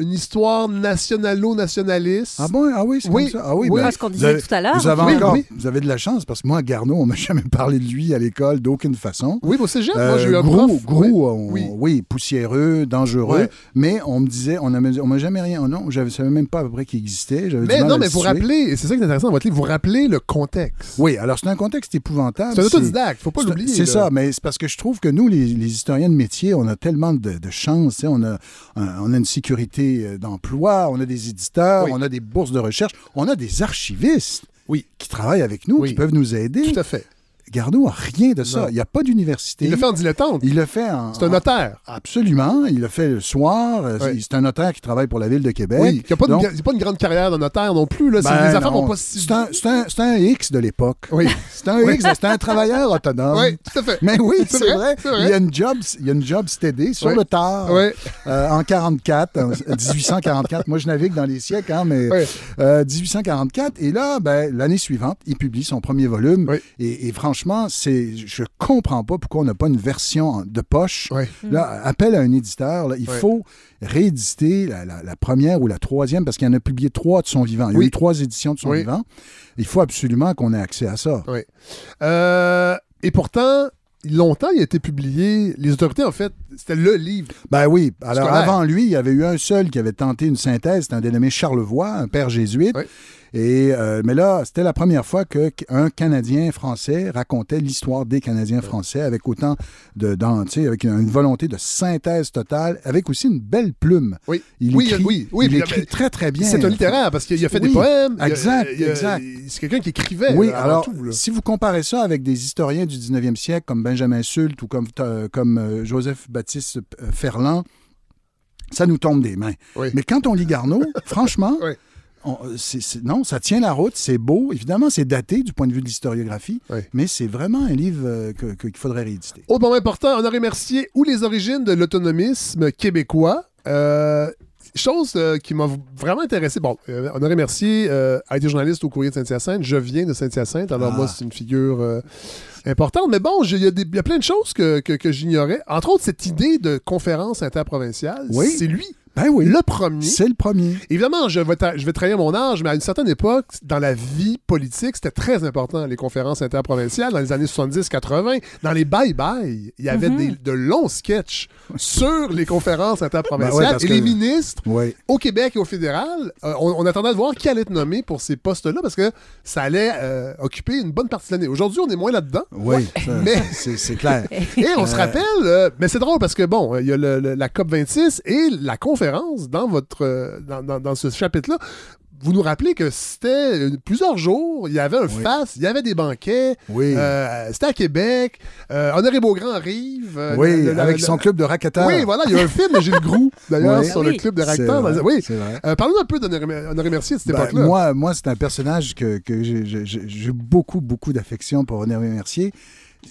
une histoire nationalo-nationaliste. Ah bon? Ah oui, c'est Oui. comme ça? Ah oui, Oui. ben, ce qu'on disait avez- tout à l'heure. Vous avez Oui, encore, oui. vous avez de la chance parce que moi, Garneau, on m'a jamais parlé de lui à l'école d'aucune façon. Oui, au cégep, moi, Euh, j'ai eu un Groux, prof. Groux, Ouais. on- Oui. oui. poussiéreux, dangereux, mais on me disait, on m'a jamais rien, non, je ne savais même pas à peu près qu'il existait. Mais mal non, à mais vous rappelez, c'est ça qui est intéressant dans votre livre, vous rappelez le contexte. Oui, alors c'est un contexte épouvantable. C'est un autodidacte, faut pas l'oublier. C'est ça, mais c'est parce que je trouve que nous, les, les historiens de métier, on a tellement de, de chance. tu sais, On a, on a une sécurité euh, d'emploi, on a des éditeurs, Oui. on a des bourses de recherche, on a des archivistes Oui. qui travaillent avec nous, Oui. qui peuvent nous aider. Tout à fait. Garneau a rien de ça. Non. Il n'y a pas d'université. Il le fait en dilettante. Il le fait en. C'est un notaire. Absolument. Il le fait le soir. Euh. C'est un notaire qui travaille pour la ville de Québec. Oui, il n'y a pas, pas une grande carrière de notaire non plus. Là. C'est- ben les affaires non. vont pas si... C'est un, X de l'époque. Oui. C'est un X, c'est un travailleur autonome. Oui, tout à fait. Mais oui, C'est vrai. Il y a une job, il y a une job steady sur Oui. le tard. Oui. Euh, en 44, en 1844. Moi, je navigue dans les siècles, hein, mais Oui. euh, 1844. Et là, ben, l'année suivante, il publie son premier volume. Et, et franchement, c'est, je comprends pas pourquoi on n'a pas une version de poche. Là, appel à un éditeur. là, il faut rééditer la, la- la première ou la troisième parce qu'il en a publié trois de son vivant. Il y a eu trois éditions de son Oui. vivant. Il faut absolument qu'on ait accès à ça. Oui. Euh, et pourtant, longtemps, il a été publié. Les autorités, en fait, c'était le livre. Ben oui. Alors, Scolaire. avant lui, il y avait eu un seul qui avait tenté une synthèse. C'était un dénommé Charlevoix, un père jésuite. Oui. Et, euh, mais là, c'était la première fois qu'un Canadien français racontait l'histoire des Canadiens français avec autant de, sais, avec une volonté de synthèse totale, avec aussi une belle plume. Oui. Il Oui, écrit, oui, oui, il écrit très, très bien. C'est un littéraire parce qu'il a fait des poèmes. exact, il a- exact. C'est quelqu'un qui écrivait. Oui, avant alors, tout, si vous comparez ça avec des historiens du 19e siècle comme Benjamin Sult ou comme, euh, comme euh, Joseph-Baptiste Ferland, ça nous tombe des mains. Oui. Mais quand on lit Garneau, franchement, Oui. On- c'est- non, ça tient la route, c'est beau. Évidemment, c'est daté du point de vue de l'historiographie, Oui. mais c'est vraiment un livre euh, que- qu'il faudrait rééditer. Autre moment important, Honoré Mercier ou les origines de l'autonomisme québécois. Euh, chose euh, qui m'a vraiment intéressé. Bon, euh, Honoré Mercier euh, a été journaliste au Courrier de Saint-Hyacinthe. Je viens de Saint-Hyacinthe, alors Ah. moi, c'est une figure euh, importante. Mais bon, il y, a y a plein de choses que, que- que j'ignorais. Entre autres, cette idée de conférence interprovinciale. Oui. C'est lui, Ben oui, le premier. c'est le premier. Évidemment, je vais, je vais trahir mon âge, mais à une certaine époque, dans la vie politique, c'était très important, les conférences interprovinciales, dans les années 70-80. Dans les bye-bye, il y avait Mhm. des- de longs sketchs sur les conférences interprovinciales. Ben ouais, parce et que- les ministres, au Québec et au fédéral, euh, on, on attendait de voir qui allait être nommé pour ces postes-là, parce que ça allait euh, occuper une bonne partie de l'année. Aujourd'hui, on est moins là-dedans. Oui, ça, Mais- c'est clair. Et on se Euh, rappelle, euh, mais c'est drôle parce que bon, il y a le- le- la COP 26 et la conférence dans votre euh, dans, dans- dans ce chapitre-là. Vous nous rappelez que c'était euh, plusieurs jours, il y avait un Oui. face, il y avait des banquets, Oui. euh, c'était à Québec, euh, Honoré Beaugrand arrive. euh, oui, le- le- avec le- son club de racketteurs. Oui, voilà, il y a un film de Gilles Groux, d'ailleurs, Oui. sur le club de C'est racketteurs. vrai, Oui. c'est vrai. Parlons un peu d'Honoré Honoré Mercier de cette Ben, époque-là. moi, moi c'est un personnage que, que j'ai beaucoup, beaucoup d'affection pour Honoré Mercier.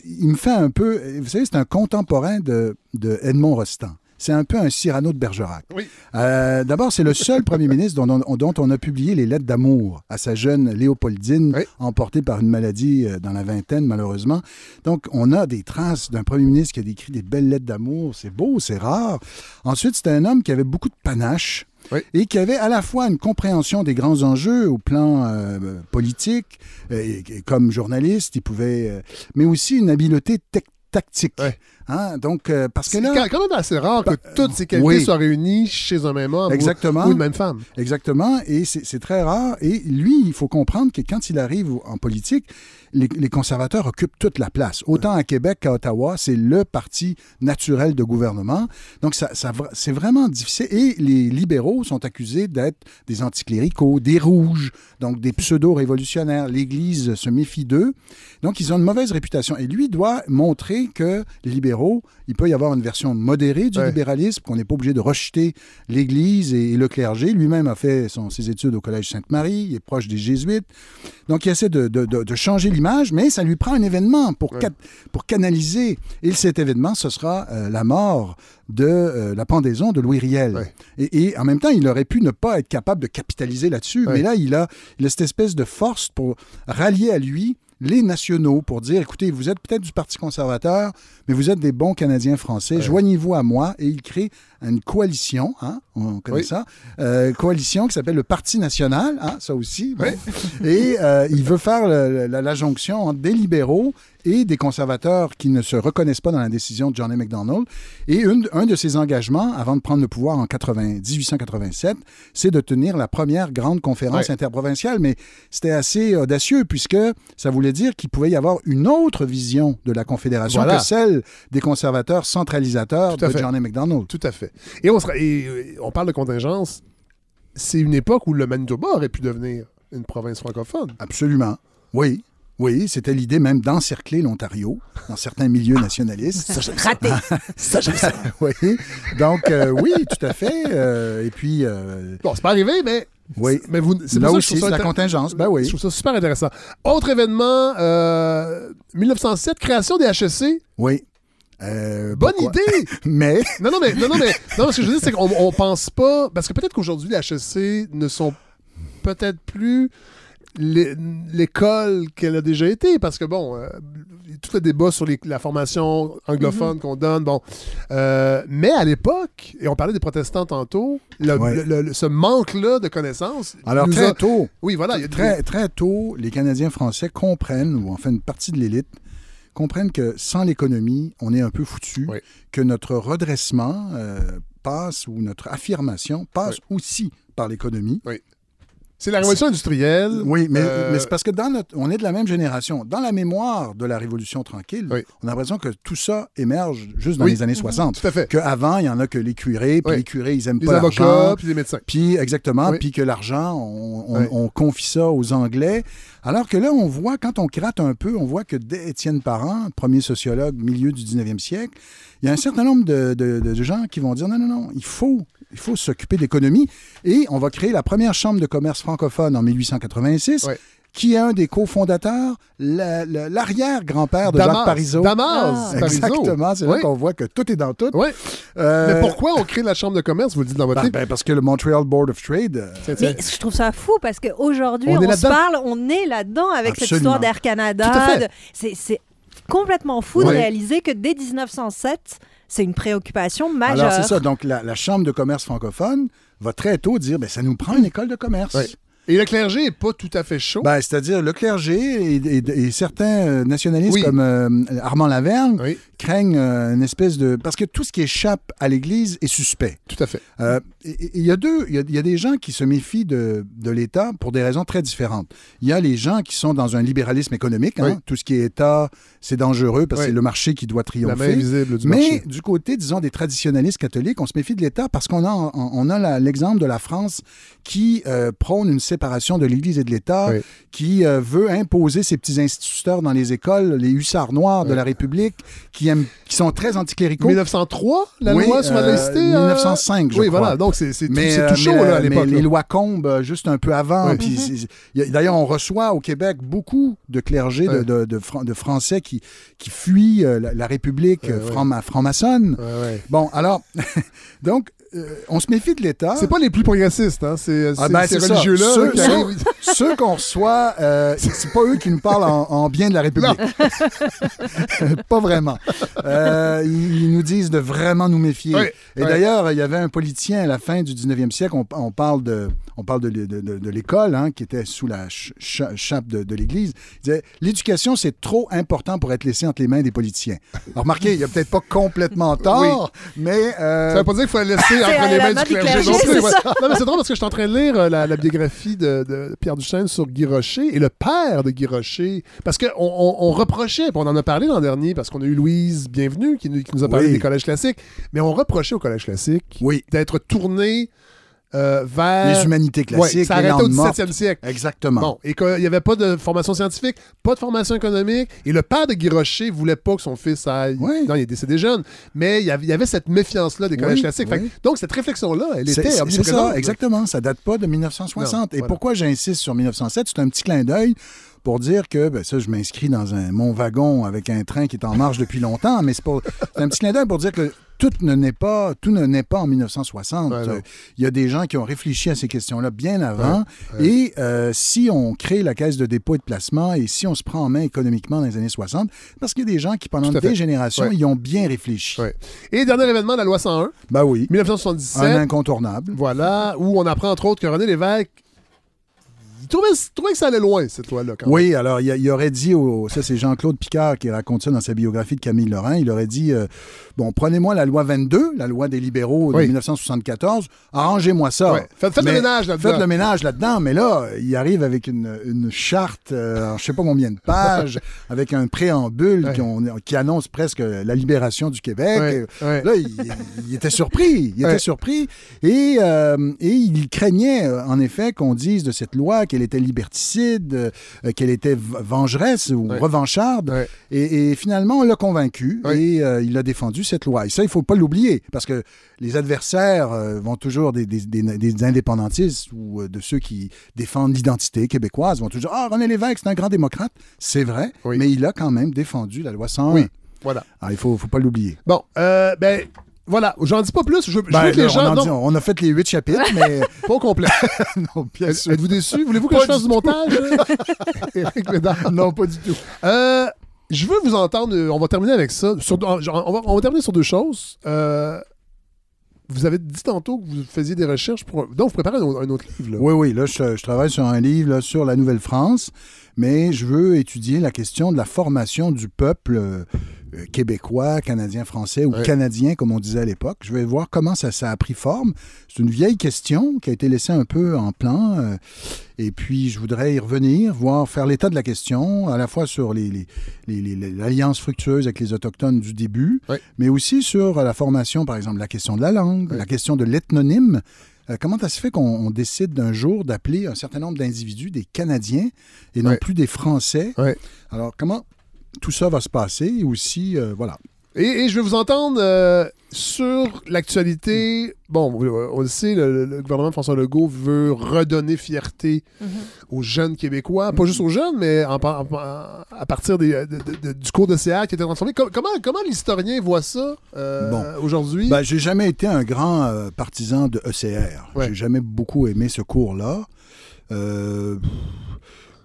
Il me fait un peu... Vous savez, c'est un contemporain de, de Edmond Rostand. C'est un peu un Cyrano de Bergerac. Oui. Euh, D'abord, c'est le seul premier ministre dont on, dont on a publié les lettres d'amour à sa jeune Léopoldine, Oui. emportée par une maladie euh, dans la vingtaine, malheureusement. Donc, on a des traces d'un premier ministre qui a écrit des belles lettres d'amour. C'est beau, c'est rare. Ensuite, c'était un homme qui avait beaucoup de panache. Oui. Et qui avait à la fois une compréhension des grands enjeux au plan euh, politique, euh, et- et comme journaliste, il pouvait, euh, mais aussi une habileté tec- tactique. Ouais. Hein, Donc, euh, parce que C'est là, quand quand même assez rare que toutes ces qualités oui. soient réunies chez un même homme ou- Exactement. ou une même femme. Exactement, et c'est c'est très rare. Et lui, il faut comprendre que quand il arrive en politique, les, les conservateurs occupent toute la place. Autant à Québec qu'à Ottawa, c'est le parti naturel de gouvernement. Donc, ça, c'est vraiment difficile. Et les libéraux sont accusés d'être des anticléricaux, des rouges, donc des pseudo-révolutionnaires. L'Église se méfie d'eux. Donc, ils ont une mauvaise réputation. Et lui doit montrer que les libéraux, il peut y avoir une version modérée du Ouais. libéralisme, qu'on n'est pas obligé de rejeter l'Église et, et le clergé. Lui-même a fait son- ses études au Collège Sainte-Marie, il est proche des Jésuites. Donc, il essaie de, de- de- de changer l'image, mais ça lui prend un événement pour, Ouais. ca- pour canaliser. Et cet événement, ce sera euh, la mort de euh, la pendaison de Louis Riel. Ouais. Et, et en même temps, il aurait pu ne pas être capable de capitaliser là-dessus, Ouais. mais là, il a, il a cette espèce de force pour rallier à lui les nationaux pour dire, écoutez, vous êtes peut-être du Parti conservateur, mais vous êtes des bons Canadiens français, Ouais. joignez-vous à moi. Et il crée une coalition, hein, on connaît Oui. ça, euh, coalition qui s'appelle le Parti national, hein, ça aussi. bon. Et euh, il veut faire le- la, la jonction entre des libéraux et des conservateurs qui ne se reconnaissent pas dans la décision de John A. MacDonald. Et une- un de ses engagements, avant de prendre le pouvoir en 80 1887, c'est de tenir la première grande conférence interprovinciale. Mais c'était assez audacieux puisque ça voulait dire qu'il pouvait y avoir une autre vision de la Confédération Voilà. que celle des conservateurs centralisateurs de fait. John A. MacDonald. Tout à fait. Et on, sera- et, euh, on parle de contingence. C'est une époque où le Manitoba aurait pu devenir une province francophone. Absolument. Oui. Oui, c'était l'idée même d'encercler l'Ontario dans certains milieux nationalistes. Ça, Raté. ça, oui. Donc, euh, oui, tout à fait. Euh, et puis. euh, Bon, c'est pas arrivé, mais. Oui. Mais vous, c'est Là pour ça que je aussi, trouve ça c'est la contingence. Ben oui. Je trouve ça super intéressant. Autre événement, euh, 1907, création des HEC. Oui. Euh, Bonne pourquoi? idée! Mais. Non, non, mais, non, non, mais non, ce que je veux dire, c'est qu'on on pense pas. Parce que peut-être qu'aujourd'hui, les HEC ne sont peut-être plus l'é- l'école qu'elle a déjà été. Parce que, bon, euh, tout le débat sur les- la formation anglophone Mm-hmm. qu'on donne, bon. Euh, mais à l'époque, et on parlait des protestants tantôt, le- Ouais. le- le- ce manque-là de connaissances. Alors, très a- tôt. Oui, voilà. Très, très tôt, les Canadiens français comprennent, ou enfin une partie de l'élite, comprennent que sans l'économie, on est un peu foutu, Oui. que notre redressement euh, passe, ou notre affirmation passe aussi par l'économie. Oui. C'est la révolution industrielle. Oui, mais, Euh, mais c'est parce que dans notre, on est de la même génération. Dans la mémoire de la Révolution tranquille, Oui. on a l'impression que tout ça émerge juste dans Oui. les années 60. Tout à fait. Qu'avant, il y en a que les curés, puis Oui. les curés, ils aiment Les pas avocats, l'argent. puis les médecins. Puis, exactement, puis que l'argent, on, on- confie ça aux Anglais. Alors que là, on voit, quand on gratte un peu, on voit que dès Étienne Parent, premier sociologue, milieu du 19e siècle, il y a un certain nombre de, de- de gens qui vont dire non, non, non, il faut, il faut s'occuper d'économie. Et on va créer la première chambre de commerce francophone en 1886. Oui. Qui est un des cofondateurs, la- la- l'arrière-grand-père de Damas. Jacques Parizeau. Damas Parizeau. Exactement, c'est là Oui. qu'on voit que tout est dans tout. Oui. Euh, Mais pourquoi on crée la chambre de commerce, vous le dites dans votre ben, livre? ben, parce que le Montreal Board of Trade, euh. Mais je trouve ça fou parce qu'aujourd'hui, On on, se parle, on est là-dedans avec cette histoire d'Air Canada. De- C'est complètement fou de réaliser que dès 1907, c'est une préoccupation majeure. Alors, c'est ça. Donc, la, la Chambre de commerce francophone va très tôt dire ben, ça nous prend une école de commerce. Et le clergé n'est pas tout à fait chaud. Ben, C'est-à-dire, le clergé et, et- et certains euh, nationalistes Oui. comme euh, Armand Lavergne Oui, craignent euh, une espèce de. Parce que tout ce qui échappe à l'Église est suspect. tout à fait. Euh, Il y a deux, il y a, il y a des gens qui se méfient de, de l'État pour des raisons très différentes. Il y a les gens qui sont dans un libéralisme économique. hein. Oui. Tout ce qui est État, c'est dangereux parce que c'est le marché qui doit La triompher. du Mais marché. du côté, disons, des traditionnalistes catholiques, on se méfie de l'État parce qu'on a, on- a l'exemple de la France qui prône une séparation de l'Église et de l'État, Oui. qui euh, veut imposer ses petits instituteurs dans les écoles, les hussards noirs de Oui. la République, qui, aiment, qui sont très anticléricaux. 1903, la Oui, loi sur la euh, laïcité? 1905, je Oui, crois. voilà. Donc, c'est tout, c'est euh, tout chaud mais, là, à mais l'époque. les lois Combes, euh, juste un peu avant. Oui. a- D'ailleurs, on reçoit au Québec beaucoup de clergés, de, Ouais. de, de Fran- de Français qui, qui fuient euh, la, la République euh, franc- franc-maçonne. Bon, alors, donc, euh, on se méfie de l'État. C'est pas les plus progressistes, hein? C'est Ah ben, ces religieux-là Ceux, qui ceux- qu'on reçoit, euh, c'est pas eux qui nous parlent en, en bien de la République. pas vraiment. Euh, ils, nous disent de vraiment nous méfier. Oui, Et oui. d'ailleurs, il y avait un politicien à la fin du 19e siècle, on, on parle de, on parle de, de- de- de l'école, hein, qui était sous la ch- ch- chape de, l'Église. Il disait L'éducation, c'est trop important pour être laissé entre les mains des politiciens. Alors, remarquez, il a peut-être pas complètement tort, mais. euh, Ça veut pas dire qu'il faut la laisser C'est entre les mains main du clergé clergé, non plus. c'est ouais. ça. Non, mais c'est drôle parce que je suis en train de lire euh, la, la biographie de, de Pierre Duchesne sur Guy Rocher et le père de Guy Rocher. Parce qu'on on, on reprochait, puis on en a parlé l'an dernier, parce qu'on a eu Louise Bienvenue qui nous, qui nous a parlé Oui. des collèges classiques, mais on reprochait au collège classique Oui. d'être tourné euh, vers. Les humanités Ouais, classiques, ça arrêtait au langues mortes. 17e siècle. Exactement. Bon, et qu'il n'y avait pas de formation scientifique, pas de formation économique. Et le père de Guy Rocher voulait pas que son fils aille. Oui. Non, il est décédé jeune. Mais il y avait, cette méfiance-là des collèges Oui, classiques. Fait donc, cette réflexion-là, elle était C'est ça, exactement. Ça date pas de 1960. Non, Et voilà. pourquoi j'insiste sur 1907? C'est un petit clin d'œil pour dire que, ben ça, je m'inscris dans un, mon wagon avec un train qui est en marche depuis longtemps, mais c'est un petit clin d'œil pour dire que tout ne naît pas, tout ne naît pas en 1960. Ouais, non. Euh, Il y a des gens qui ont réfléchi à ces questions-là bien avant. Et euh, si on crée la caisse de dépôt et de placement et si on se prend en main économiquement dans les années 60, parce qu'il y a des gens qui, pendant des générations, y ont bien réfléchi. Et dernier événement, la loi 101, Ben oui, 1977. un incontournable. Voilà, où on apprend entre autres que René Lévesque. Il trouvait, il trouvait que ça allait loin, cette même. Oui, alors il, aurait dit, au, ça c'est Jean-Claude Picard qui raconte ça dans sa biographie de Camille Lorrain, il aurait dit, euh, bon, prenez-moi la loi 22, la loi des libéraux de Oui. 1974, arrangez-moi ça. Faites- faites le ménage là-dedans. Faites le ménage là-dedans, mais là, il arrive avec une, une charte, euh, je sais pas combien de pages, avec un préambule qui, on- qui annonce presque la libération du Québec. Là, il, il était surpris. Il était surpris. Et, euh, et il craignait, euh, en effet, qu'on dise de cette loi qu'elle qu'elle était liberticide, euh, qu'elle était vengeresse ou revancharde. Et, et finalement, on l'a convaincu et euh, il a défendu cette loi. Et ça, il ne faut pas l'oublier parce que les adversaires euh, vont toujours des, des- des- des indépendantistes ou de ceux qui défendent l'identité québécoise vont toujours Ah, René Lévesque, c'est un grand démocrate. C'est vrai, mais il a quand même défendu la loi 101. Oui, voilà. Alors, il ne faut, faut pas l'oublier. Bon, euh, ben, voilà, j'en dis pas plus. Je, je Ben, veux que les gens. on, dit- a fait les huit chapitres, mais. Pas au complet. non, bien sûr. Êtes-vous déçu? Voulez-vous que Pas je fasse du du montage? Éric? Non, pas du tout. Euh, je veux vous entendre. euh, On va terminer avec ça. Sur- on, va, on va terminer sur deux choses. Euh, vous avez dit tantôt que vous faisiez des recherches pour. Donc, vous préparez un, un autre livre. Là. Oui, oui, là, je, je travaille sur un livre là, sur la Nouvelle-France, mais je veux étudier la question de la formation du peuple euh, euh, québécois, canadien, français ou canadien, comme on disait à l'époque. Je vais voir comment ça, ça a pris forme. C'est une vieille question qui a été laissée un peu en plan. euh, et puis, je voudrais y revenir, voir, faire l'état de la question, à la fois sur les, les- les- les- les- l'alliance fructueuse avec les Autochtones du début, mais aussi sur la formation, par exemple, la question de la langue, la question de l'ethnonyme. Euh, comment ça se fait qu'on on décide d'un jour d'appeler un certain nombre d'individus des Canadiens et non plus des Français? Alors, comment tout ça va se passer? Aussi, euh, voilà. Et, et je vais vous entendre euh, sur l'actualité. Bon, on le sait, le, le gouvernement de François Legault veut redonner fierté aux jeunes Québécois. Pas juste aux jeunes, mais en par- en- à partir des- de- de- de- du cours de CA qui était transformé. Com- comment comment l'historien voit ça euh, Bon. aujourd'hui? Ben, j'ai jamais été un grand euh, partisan de ECR. J'ai jamais beaucoup aimé ce cours-là. Euh,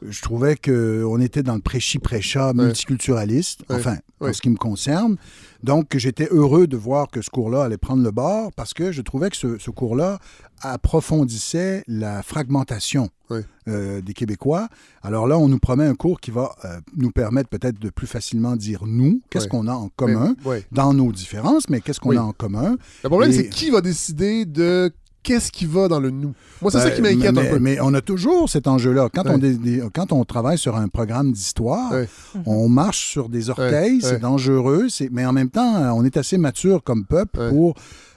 je trouvais qu'on était dans le prêchi-prêcha multiculturaliste, Ouais. enfin, en ce qui me concerne. Donc, j'étais heureux de voir que ce cours-là allait prendre le bord parce que je trouvais que ce, ce cours-là approfondissait la fragmentation euh, des Québécois. Alors là, on nous promet un cours qui va euh, nous permettre peut-être de plus facilement dire nous, qu'est-ce qu'on a en commun dans nos différences, mais qu'est-ce qu'on a en commun? Le problème, Et- c'est qui va décider de qu'est-ce qui va dans le nous? Moi, c'est ça Ben, qui m'inquiète mais, un peu. Mais on a toujours cet enjeu-là. Quand, Ouais. on dé- quand on travaille sur un programme d'histoire, Ouais. on marche sur des orteils, Ouais, c'est ouais. dangereux, mais en même temps, euh, on est assez mature comme peuple pour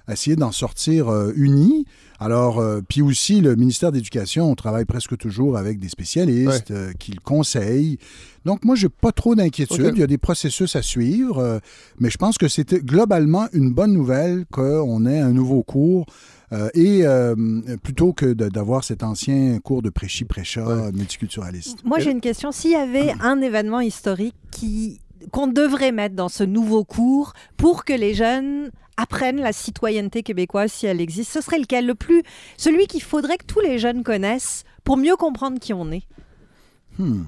essayer d'en sortir euh, unis. Alors, euh, puis aussi, le ministère de l'Éducation, on travaille presque toujours avec des spécialistes euh, qui le conseillent. Donc, moi, j'ai pas trop d'inquiétude. Il y a des processus à suivre, mais je pense que c'était globalement une bonne nouvelle qu'on ait un nouveau cours euh, et euh, plutôt que d'avoir cet ancien cours de prêchi-prêcha multiculturaliste. Moi, j'ai une question. S'il y avait un événement historique qui qu'on devrait mettre dans ce nouveau cours pour que les jeunes apprennent la citoyenneté québécoise si elle existe, ce serait lequel? Le plus celui qu'il faudrait que tous les jeunes connaissent pour mieux comprendre qui on est. Hmm.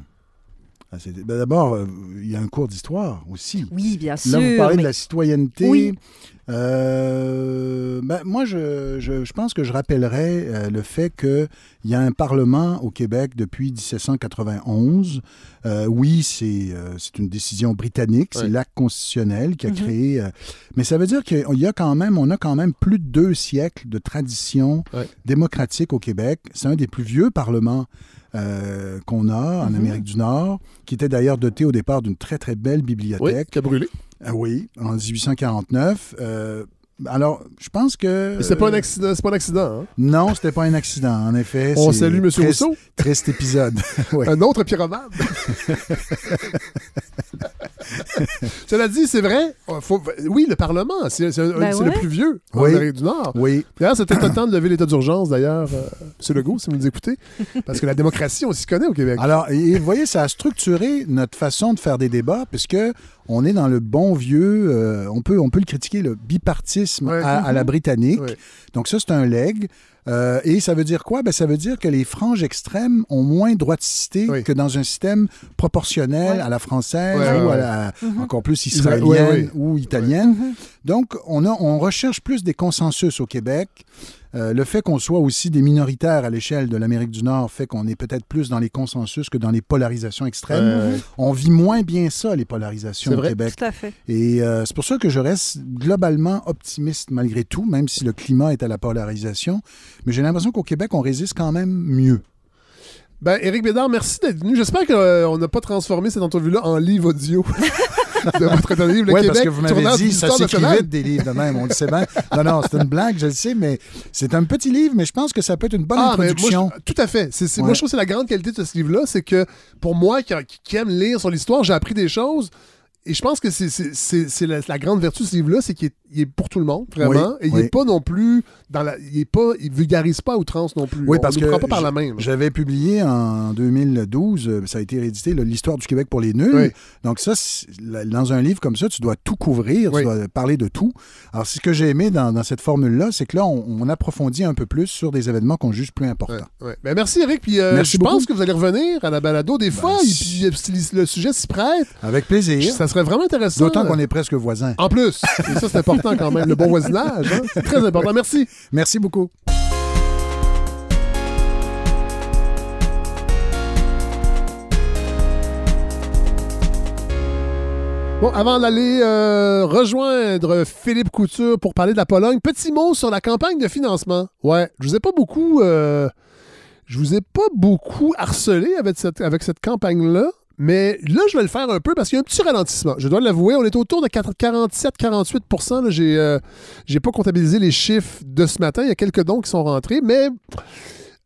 Ah, ben D'abord, euh, il y a un cours d'histoire aussi. Oui, bien Là, sûr. vous parlez mais- de la citoyenneté. Oui. Euh, ben, moi, je, je- je pense que je rappellerai euh, le fait qu'il y a un Parlement au Québec depuis 1791. Euh, oui, c'est euh, une décision britannique, c'est l'acte constitutionnel qui a Mhm. créé. euh, mais ça veut dire qu'il y a quand même, on a quand même plus de deux siècles de tradition démocratique au Québec. C'est un des plus vieux parlements euh, qu'on a en Mhm. Amérique du Nord, qui était d'ailleurs doté au départ d'une très très belle bibliothèque. Oui, qui a brûlé. Ah oui, en 1849. Euh, alors, je pense que. Mais c'est pas un euh, accident, c'est pas un accident. hein? Non, c'était pas un accident, en effet. On salue M. triste- Rousseau. Triste épisode. Oui. Un autre pyromane. Cela dit, c'est vrai. faut- oui, le Parlement, c'est Ben le plus vieux en Oui. Amérique du Nord. Oui. D'ailleurs, c'était le temps de lever l'état d'urgence, d'ailleurs, euh, M. Legault, si vous nous écoutez. Parce que la démocratie, on s'y connaît au Québec. Alors, et vous voyez, ça a structuré notre façon de faire des débats, puisque on est dans le bon vieux, euh, on, peut, on peut le critiquer, le bipartisme à, à la Mhm. britannique. Ouais. Donc ça, c'est un leg. Euh, et ça veut dire quoi? Ben, ça veut dire que les franges extrêmes ont moins droiticité que dans un système proportionnel à la française ou à la, Mhm. encore plus Isra- israélienne ou italienne. Donc, on, a, on recherche plus des consensus au Québec. Euh, le fait qu'on soit aussi des minoritaires à l'échelle de l'Amérique du Nord fait qu'on est peut-être plus dans les consensus que dans les polarisations extrêmes. Ouais, ouais. On vit moins bien ça, les polarisations C'est au vrai. Québec. Tout à fait. Et euh, c'est pour ça que je reste globalement optimiste malgré tout, même si le climat est à la polarisation. Mais j'ai l'impression qu'au Québec, on résiste quand même mieux. Ben, Éric Bédard, merci d'être venu. J'espère qu'on n'a pas transformé cette entrevue-là en livre audio de votre livre, Le Québec. parce que vous m'avez dit, ça vite des livres de même, on le sait bien. Non, non, c'est une blague, je le sais, mais c'est un petit livre, mais je pense que ça peut être une bonne Ah, moi, introduction. je- tout à fait. C'est, c'est- Ouais. Moi, je trouve que c'est la grande qualité de ce livre-là, c'est que pour moi qui, qui aime lire sur l'histoire, j'ai appris des choses. Et je pense que c'est la, la grande vertu de ce livre-là, c'est qu'il est, il est pour tout le monde, vraiment. Oui, et il oui. n'est pas non plus dans la. Il est pas. Il vulgarise pas à outrance non plus. Oui, On parce nous que prend pas par la main. J'avais publié en 2012, euh, ça a été réédité, l'histoire du Québec pour les nuls. Oui. Donc ça, dans un livre comme ça, tu dois tout couvrir, Oui. tu dois parler de tout. Alors, ce que j'ai aimé dans, dans cette formule-là, c'est que là, on, on approfondit un peu plus sur des événements qu'on juge plus importants. Ouais. Ben, merci, Eric. Puis euh, je pense que vous allez revenir à la balado des fois. et puis, euh, si le sujet s'y prête, Avec plaisir. ça serait vraiment intéressant. D'autant qu'on est presque voisins. En plus. Et ça, c'est important quand même. Le bon voisinage. hein. C'est très important. Merci. Merci beaucoup. Bon, avant d'aller euh, rejoindre Philippe Couture pour parler de la Pologne, petit mot sur la campagne de financement. Ouais, je vous ai pas beaucoup, euh, je vous ai pas beaucoup harcelé avec cette, avec cette campagne-là, mais là, je vais le faire un peu parce qu'il y a un petit ralentissement. Je dois l'avouer, on est autour de 47-48 là, J'ai euh, pas comptabilisé les chiffres de ce matin. Il y a quelques dons qui sont rentrés, mais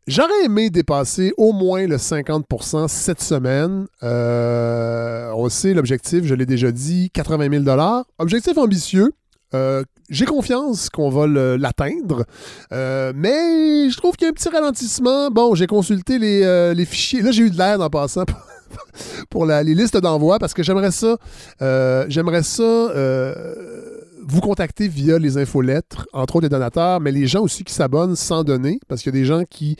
J'aurais aimé dépasser au moins le 50% cette semaine. Euh, on sait l'objectif, je l'ai déjà dit, 80 000 Objectif ambitieux. Euh, J'ai confiance qu'on va l'atteindre, Euh, mais je trouve qu'il y a un petit ralentissement. Bon, j'ai consulté les, les fichiers. Là, j'ai eu de l'aide en passant pour la- les listes d'envoi parce que j'aimerais ça, euh, j'aimerais ça euh, vous contacter via les infolettres, entre autres les donateurs, mais les gens aussi qui s'abonnent sans donner, parce qu'il y a des gens qui,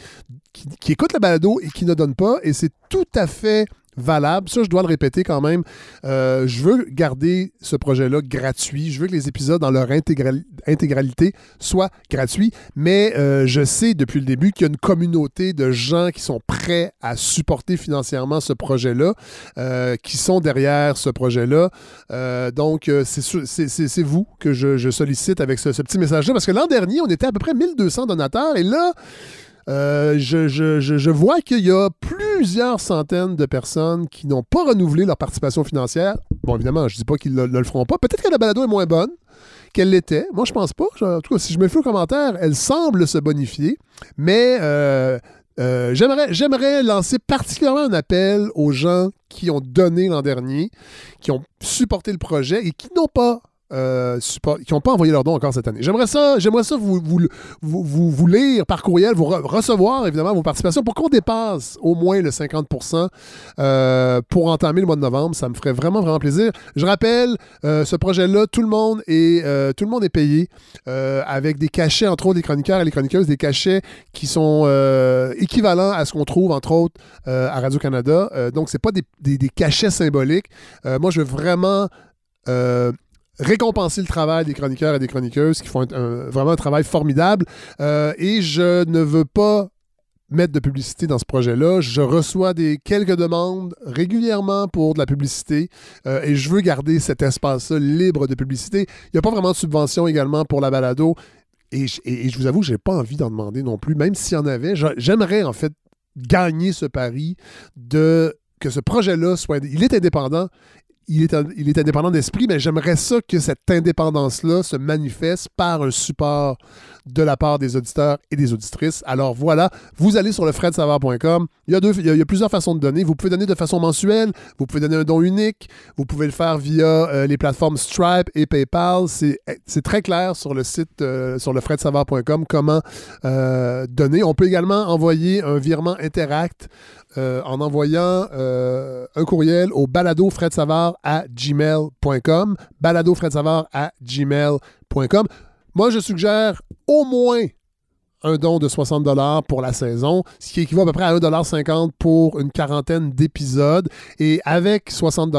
qui, qui écoutent le balado et qui ne donnent pas, et c'est tout à fait valable. Ça, je dois le répéter quand même. Euh, je veux garder ce projet-là gratuit. Je veux que les épisodes dans leur intégral- intégralité soient gratuits. Mais euh, je sais depuis le début qu'il y a une communauté de gens qui sont prêts à supporter financièrement ce projet-là, euh, qui sont derrière ce projet-là. Donc, c'est vous que je, je sollicite avec ce, ce petit message-là. Parce que l'an dernier, on était à peu près 1200 donateurs. Et là, euh, je, vois qu'il y a plusieurs centaines de personnes qui n'ont pas renouvelé leur participation financière. Bon, évidemment, je ne dis pas qu'ils ne le feront pas. Peut-être que la balado est moins bonne qu'elle l'était. Moi, je pense pas. En tout cas, si je me fais au commentaire, elle semble se bonifier. Mais euh, euh, j'aimerais lancer particulièrement un appel aux gens qui ont donné l'an dernier, qui ont supporté le projet et qui n'ont pas. Euh, qui n'ont pas envoyé leur don encore cette année. J'aimerais ça, j'aimerais ça vous, lire par courriel, vous re- recevoir évidemment vos participations pour qu'on dépasse au moins le 50% euh, pour entamer le mois de novembre. Ça me ferait vraiment, vraiment plaisir. Je rappelle, euh, ce projet-là, tout le monde est, euh, tout le monde est payé avec des cachets, entre autres, des chroniqueurs et les chroniqueuses, des cachets qui sont équivalents à ce qu'on trouve, entre autres, à Radio-Canada. Donc, c'est pas des, cachets symboliques. Moi, je veux vraiment récompenser le travail des chroniqueurs et des chroniqueuses qui font vraiment un travail formidable. Euh, et je ne veux pas mettre de publicité dans ce projet-là. Je reçois des quelques demandes régulièrement pour de la publicité euh, et je veux garder cet espace-là libre de publicité. Il n'y a pas vraiment de subvention également pour la balado. Et, je- je vous avoue, j'ai pas envie d'en demander non plus, même s'il y en avait. J'a- J'aimerais en fait gagner ce pari de que ce projet-là soit. Il est indépendant. Il est, indépendant d'esprit, mais j'aimerais ça que cette indépendance-là se manifeste par un support de la part des auditeurs et des auditrices. Alors voilà, vous allez sur le fredsavard.com. Il y, a plusieurs façons de donner. Vous pouvez donner de façon mensuelle, vous pouvez donner un don unique, vous pouvez le faire via euh, les plateformes Stripe et PayPal. C'est très clair sur le site, euh, sur le fredsavard.com, comment euh, donner. On peut également envoyer un virement Interact en envoyant un courriel au baladofredsavard à gmail.com. baladofredsavard à gmail.com. Moi, je suggère au moins un don de 60 pour la saison, ce qui équivaut à peu près à 1,50 pour une quarantaine d'épisodes. Et avec 60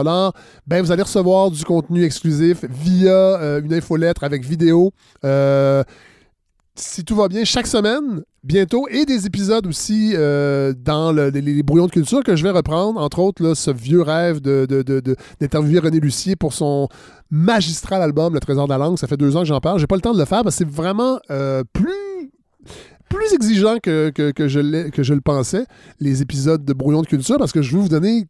ben vous allez recevoir du contenu exclusif via euh, une infolettre avec vidéo. Euh, si tout va bien, chaque semaine, bientôt, et des épisodes aussi euh, dans le- les, brouillons de culture que je vais reprendre, entre autres, ce vieux rêve d'interviewer René Lucier pour son magistral album Le Trésor de la langue. Ça fait deux ans que j'en parle. J'ai pas le temps de le faire parce que c'est vraiment euh, plus exigeant que je le pensais, les épisodes de Brouillon de culture, parce que je veux vous donner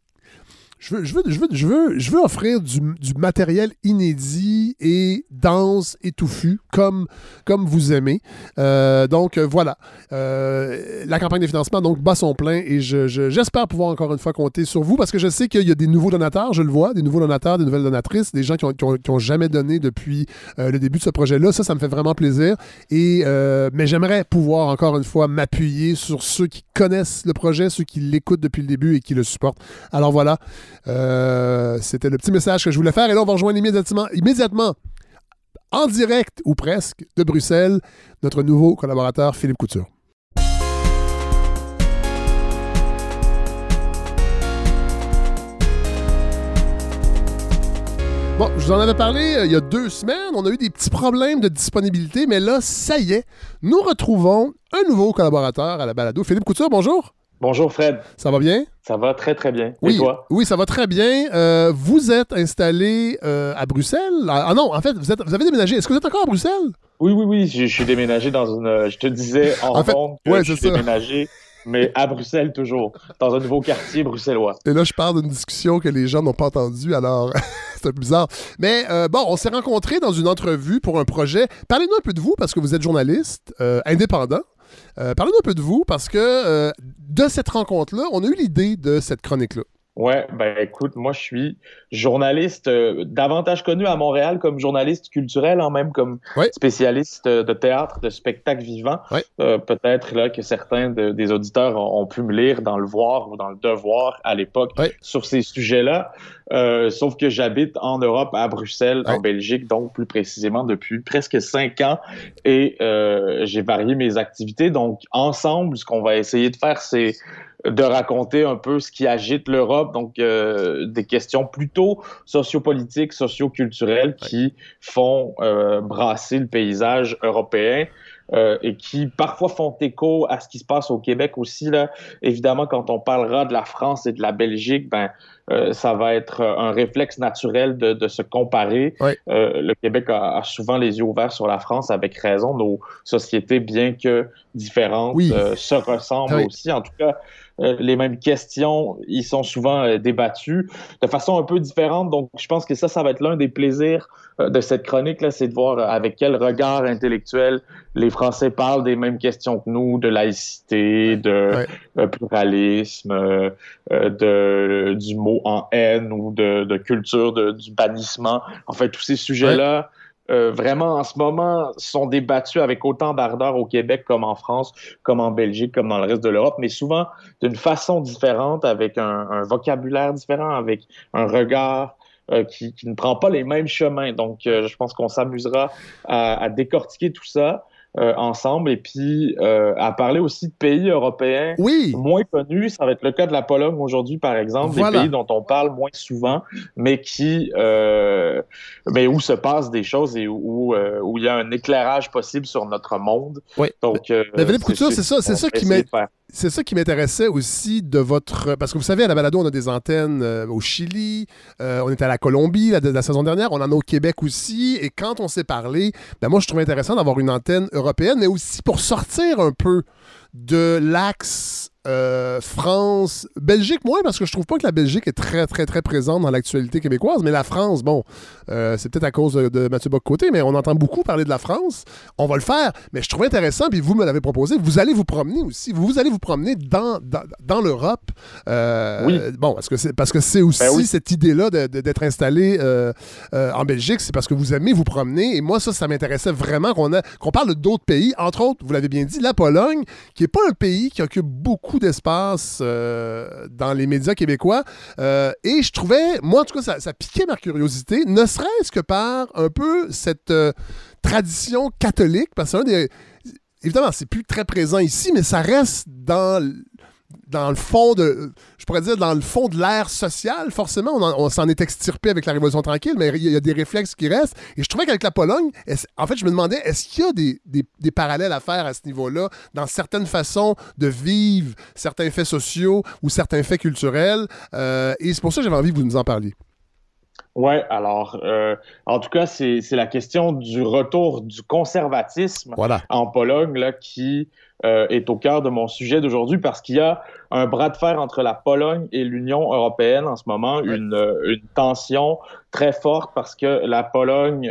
je veux, je veux, je veux, je veux, offrir du, matériel inédit et dense et touffu, comme, comme vous aimez. Euh, donc, euh, voilà. Euh, la campagne de financement, donc, bat son plein et je- je- j'espère pouvoir encore une fois compter sur vous parce que je sais qu'il y a des nouveaux donateurs, je le vois, des nouveaux donateurs, des nouvelles donatrices, des gens qui ont, qui ont- jamais donné depuis le début de ce projet-là. Ça, ça me fait vraiment plaisir. Et, mais j'aimerais pouvoir encore une fois m'appuyer sur ceux qui connaissent le projet, ceux qui l'écoutent depuis le début et qui le supportent. Alors voilà, euh, c'était le petit message que je voulais faire. Et là, on va rejoindre immédiatement, en direct ou presque de Bruxelles, notre nouveau collaborateur Philippe Couture. Bon, je vous en avais parlé euh, il y a deux semaines. On a eu des petits problèmes de disponibilité, mais là, ça y est, nous retrouvons un nouveau collaborateur à la balado. Philippe Couture, bonjour. Bonjour Fred. Ça va bien? Ça va très très bien. Oui, Et toi? oui, ça va très bien. Euh, vous êtes installé euh, à Bruxelles? Ah ah non, en fait, vous, êtes- vous avez déménagé. Est-ce que vous êtes encore à Bruxelles? Oui, oui, oui. Je, je suis déménagé dans une. euh, Je te disais en, En fait, que ouais, je suis ça. déménagé, mais à Bruxelles toujours, dans un nouveau quartier bruxellois. Et là, je parle d'une discussion que les gens n'ont pas entendue, alors c'est un peu bizarre. Mais euh, bon, on s'est rencontrés dans une entrevue pour un projet. Parlez-nous un peu de vous, parce que vous êtes journaliste euh, indépendant. Euh, Parlez-nous un peu de vous, parce que euh, de cette rencontre-là, on a eu l'idée de cette chronique-là. Ouais, ben écoute, moi je suis journaliste euh, davantage connu à Montréal comme journaliste culturel, en même comme spécialiste euh, de théâtre, de spectacle vivant. Euh, Peut-être là que certains de- des auditeurs ont, ont pu me lire dans le Voir ou dans le Devoir à l'époque sur ces sujets-là. Euh, sauf que j'habite en Europe, à Bruxelles, en Belgique, donc plus précisément depuis presque cinq ans, et euh, j'ai varié mes activités. Donc ensemble, ce qu'on va essayer de faire, c'est de raconter un peu ce qui agite l'Europe, donc euh, des questions plutôt sociopolitiques, socioculturelles qui font euh, brasser le paysage européen. euh, et qui parfois font écho à ce qui se passe au Québec aussi. Là. Évidemment, quand on parlera de la France et de la Belgique, ben, euh, ça va être un réflexe naturel de, de se comparer. Euh, le Québec a, a souvent les yeux ouverts sur la France avec raison. Nos sociétés, bien que différentes, Oui. euh, se ressemblent Oui. aussi. En tout cas, euh, les mêmes questions, ils sont souvent euh, débattus de façon un peu différente. Donc, je pense que ça, ça va être l'un des plaisirs de cette chronique-là, c'est de voir avec quel regard intellectuel les Français parlent des mêmes questions que nous, de laïcité, de pluralisme, euh, de, du mot en haine ou de, de culture de- du bannissement. En fait, tous ces sujets-là, euh, vraiment, en ce moment, sont débattus avec autant d'ardeur au Québec comme en France, comme en Belgique, comme dans le reste de l'Europe, mais souvent d'une façon différente, avec un, un vocabulaire différent, avec un regard euh, qui, qui ne prend pas les mêmes chemins. Donc, euh, je pense qu'on s'amusera à, à décortiquer tout ça. Euh, ensemble et puis euh, à parler aussi de pays européens moins connus. Ça va être le cas de la Pologne aujourd'hui, par exemple, Voilà. des pays dont on parle moins souvent, mais qui, euh, mais où se passent des choses et où où il y a un éclairage possible sur notre monde. Oui. Donc, Philippe Couture, c'est ça, c'est ça qui m'est- c'est ça qui m'intéressait aussi de votre. Parce que vous savez, à la balado, on a des antennes euh, au Chili, euh, on était à la Colombie la, la saison dernière, on en a au Québec aussi. Et quand on s'est parlé, ben moi, je trouvais intéressant d'avoir une antenne européenne, mais aussi pour sortir un peu de l'axe euh, France, Belgique moins parce que je trouve pas que la Belgique est très très très présente dans l'actualité québécoise, mais la France, bon, euh, c'est peut-être à cause de, de Mathieu Bock-Côté, mais on entend beaucoup parler de la France. On va le faire, mais je trouve intéressant, puis vous me l'avez proposé, vous allez vous promener aussi, vous allez vous promener dans, dans, dans l'Europe. Euh, Oui. Bon, parce que c'est parce que c'est aussi Ben oui. cette idée-là d'être installé en Belgique, c'est parce que vous aimez vous promener. Et moi, ça, ça m'intéressait vraiment qu'on parle d'autres pays, entre autres, vous l'avez bien dit, la Pologne, qui n'est pas un pays qui occupe beaucoup d'espace euh, dans les médias québécois. Euh, et je trouvais, moi, en tout cas, ça, piquait ma curiosité, ne serait-ce que par un peu cette euh, tradition catholique, parce que un des. Évidemment, c'est plus très présent ici, mais ça reste dans dans le fond de, je pourrais dire, dans le fond de l'ère sociale, forcément, on, en- on s'en est extirpé avec la Révolution tranquille, mais il y, a- il y a des réflexes qui restent. Et je trouvais qu'avec la Pologne, en fait, je me demandais, est-ce qu'il y a des, des- des parallèles à faire à ce niveau-là, dans certaines façons de vivre certains faits sociaux ou certains faits culturels? Euh, et c'est pour ça que j'avais envie que vous nous en parliez. Oui, alors, euh, en tout cas, c'est la question du retour du conservatisme en Pologne là, qui euh, est au cœur de mon sujet d'aujourd'hui parce qu'il y a un bras de fer entre la Pologne et l'Union européenne en ce moment, une, euh, une, tension très forte parce que la Pologne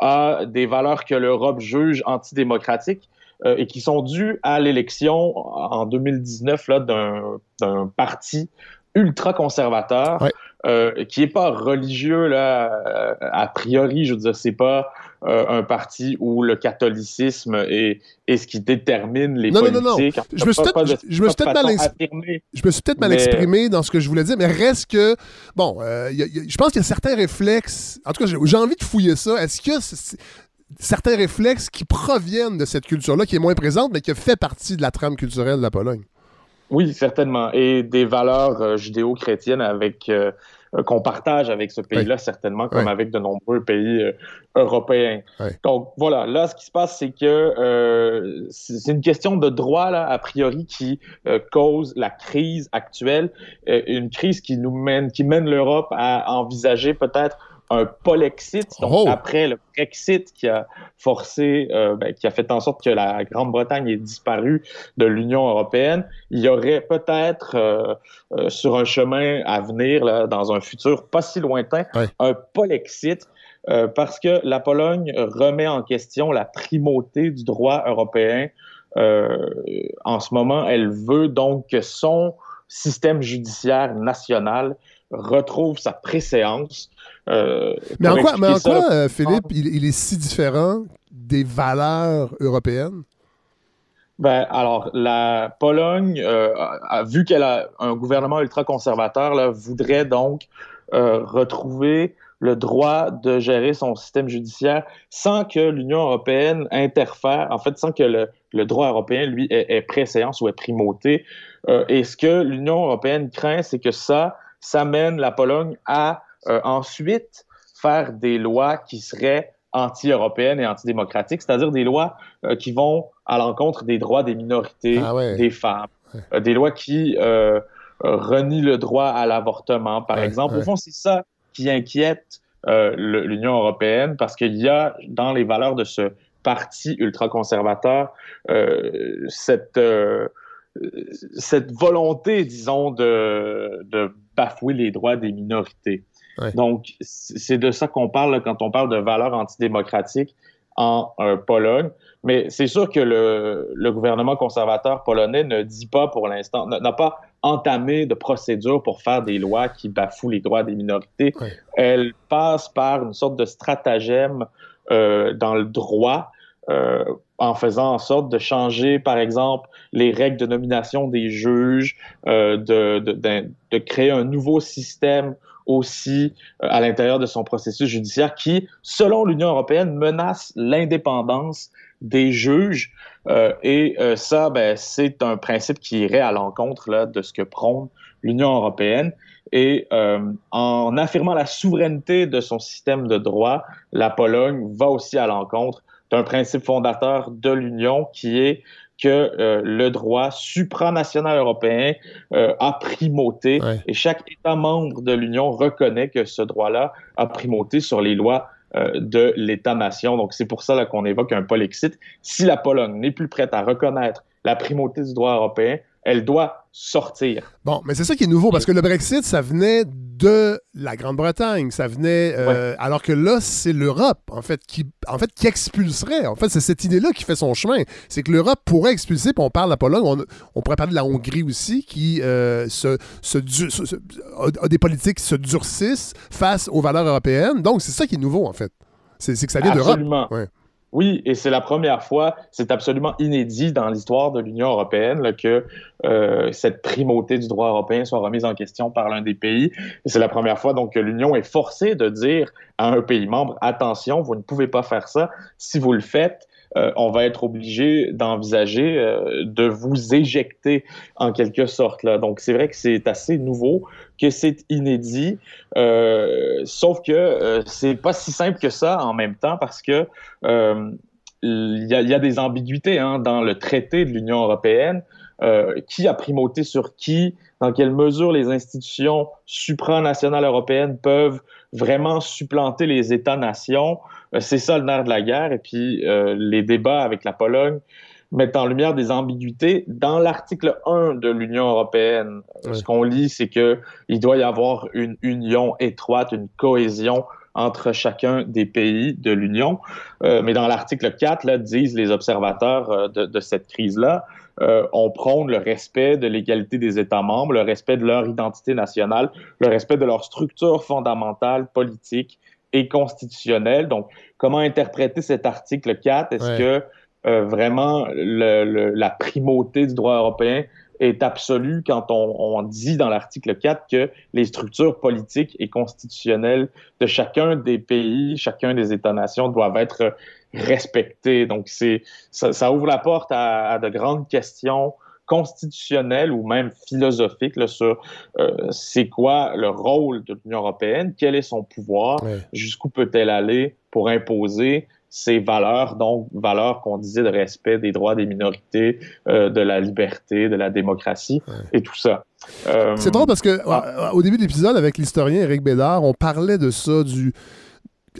a des valeurs que l'Europe juge antidémocratiques et qui sont dues à l'élection en 2019 d'un parti ultra-conservateur euh, qui est pas religieux là euh, a priori je veux dire c'est pas euh, un parti où le catholicisme est, est, ce qui détermine les politiques. Non, non, non. Je me suis peut-être mal, exprimé. Je me suis peut-être mal exprimé dans ce que je voulais dire, mais reste que bon, je pense qu'il y a certains réflexes. En tout cas, j'ai envie de fouiller ça. Est-ce que certains réflexes qui proviennent de cette culture-là, qui est moins présente, mais qui fait partie de la trame culturelle de la Pologne? Oui, certainement. Et des valeurs judéo-chrétiennes avec euh, qu'on partage avec ce pays-là, certainement, comme avec de nombreux pays euh, européens. Donc voilà, là, ce qui se passe, c'est que euh, c'est une question de droit, là, a priori, qui cause la crise actuelle, une crise qui nous mène, qui mène l'Europe à envisager peut-être un polexit, donc oh! après le Brexit qui a forcé, euh, ben, qui a fait en sorte que la Grande-Bretagne ait disparu de l'Union européenne, il y aurait peut-être euh, euh, sur un chemin à venir, là, dans un futur pas si lointain, un polexit parce que la Pologne remet en question la primauté du droit européen. en ce moment, elle veut donc que son système judiciaire national retrouve sa préséance. Euh, mais en quoi, mais en quoi euh, Philippe, il, est si différent des valeurs européennes? Ben, alors, la Pologne, euh, vu qu'elle a un gouvernement ultra-conservateur, voudrait donc retrouver le droit de gérer son système judiciaire sans que l'Union européenne interfère, en fait, sans que le, droit européen, lui, ait, ait préséance ou ait primauté. et ce que l'Union européenne craint, c'est que ça, ça mène la Pologne à euh, ensuite faire des lois qui seraient anti-européennes et antidémocratiques, c'est-à-dire des lois euh, qui vont à l'encontre des droits des minorités, ah des femmes, euh, des lois qui renient le droit à l'avortement, par exemple. Au fond, c'est ça qui inquiète l'Union européenne parce qu'il y a dans les valeurs de ce parti ultra-conservateur cette cette volonté, disons, de, de bafouer les droits des minorités. Donc, c'est de ça qu'on parle quand on parle de valeurs antidémocratiques en euh, Pologne. Mais c'est sûr que le, le, gouvernement conservateur polonais ne dit pas pour l'instant, n'a pas entamé de procédure pour faire des lois qui bafouent les droits des minorités. Elle passe par une sorte de stratagème euh, dans le droit euh, en faisant en sorte de changer, par exemple, les règles de nomination des juges, euh, de, de, de, créer un nouveau système aussi euh, à l'intérieur de son processus judiciaire qui, selon l'Union européenne, menace l'indépendance des juges. Euh, et euh, ça, ben, c'est un principe qui irait à l'encontre de ce que prône l'Union européenne. Et en affirmant la souveraineté de son système de droit, la Pologne va aussi à l'encontre d'un principe fondateur de l'Union qui est que euh, le droit supranational européen euh, a primauté et chaque État membre de l'Union reconnaît que ce droit-là a primauté sur les lois euh, de l'État-nation. Donc c'est pour ça qu'on évoque un polexit. Si la Pologne n'est plus prête à reconnaître la primauté du droit européen, elle doit sortir. Bon, mais c'est ça qui est nouveau parce que le Brexit, ça venait de la Grande-Bretagne, ça venait euh, alors que là, c'est l'Europe en fait qui en fait qui expulserait. En fait, c'est cette idée-là qui fait son chemin. C'est que l'Europe pourrait expulser. Puis on parle de la Pologne, on, pourrait parler de la Hongrie aussi qui euh, se, a, des politiques qui se durcissent face aux valeurs européennes. Donc c'est ça qui est nouveau en fait. C'est que ça vient d'Europe. Absolument. Oui, et c'est la première fois, c'est absolument inédit dans l'histoire de l'Union européenne que euh, cette primauté du droit européen soit remise en question par l'un des pays. C'est la première fois donc que l'Union est forcée de dire à un pays membre attention, vous ne pouvez pas faire ça. Si vous le faites, euh, on va être obligé d'envisager euh, de vous éjecter en quelque sorte. Donc c'est vrai que c'est assez nouveau, que c'est inédit, euh, sauf que c'est pas si simple que ça en même temps parce que il y, a, des ambiguïtés hein, dans le traité de l'Union européenne. qui a primauté sur qui, dans quelle mesure les institutions supranationales européennes peuvent vraiment supplanter les États-nations? c'est ça le nerf de la guerre. Et puis les débats avec la Pologne mettent en lumière des ambiguïtés. Dans l'article 1 de l'Union européenne, ce qu'on lit, c'est qu'il doit y avoir une union étroite, une cohésion entre chacun des pays de l'Union. Euh, mais dans l'article 4, là, disent les observateurs euh, de, cette crise-là, euh, on prône le respect de l'égalité des États membres, le respect de leur identité nationale, le respect de leur structure fondamentale, politique et constitutionnelle. Donc, comment interpréter cet article 4? Est-ce que euh, vraiment la primauté du droit européen est absolue quand on, dit dans l'article 4 que les structures politiques et constitutionnelles de chacun des pays, chacun des États-nations doivent être respectées. Donc, c'est ça, ouvre la porte à, de grandes questions constitutionnelles ou même philosophiques sur euh, c'est quoi le rôle de l'Union européenne, quel est son pouvoir, jusqu'où peut-elle aller pour imposer ces valeurs, donc valeurs qu'on disait de respect des droits des minorités, euh, de la liberté, de la démocratie et tout ça. Euh, c'est drôle parce que ah. au début de l'épisode, avec l'historien Eric Bédard, on parlait de ça, du.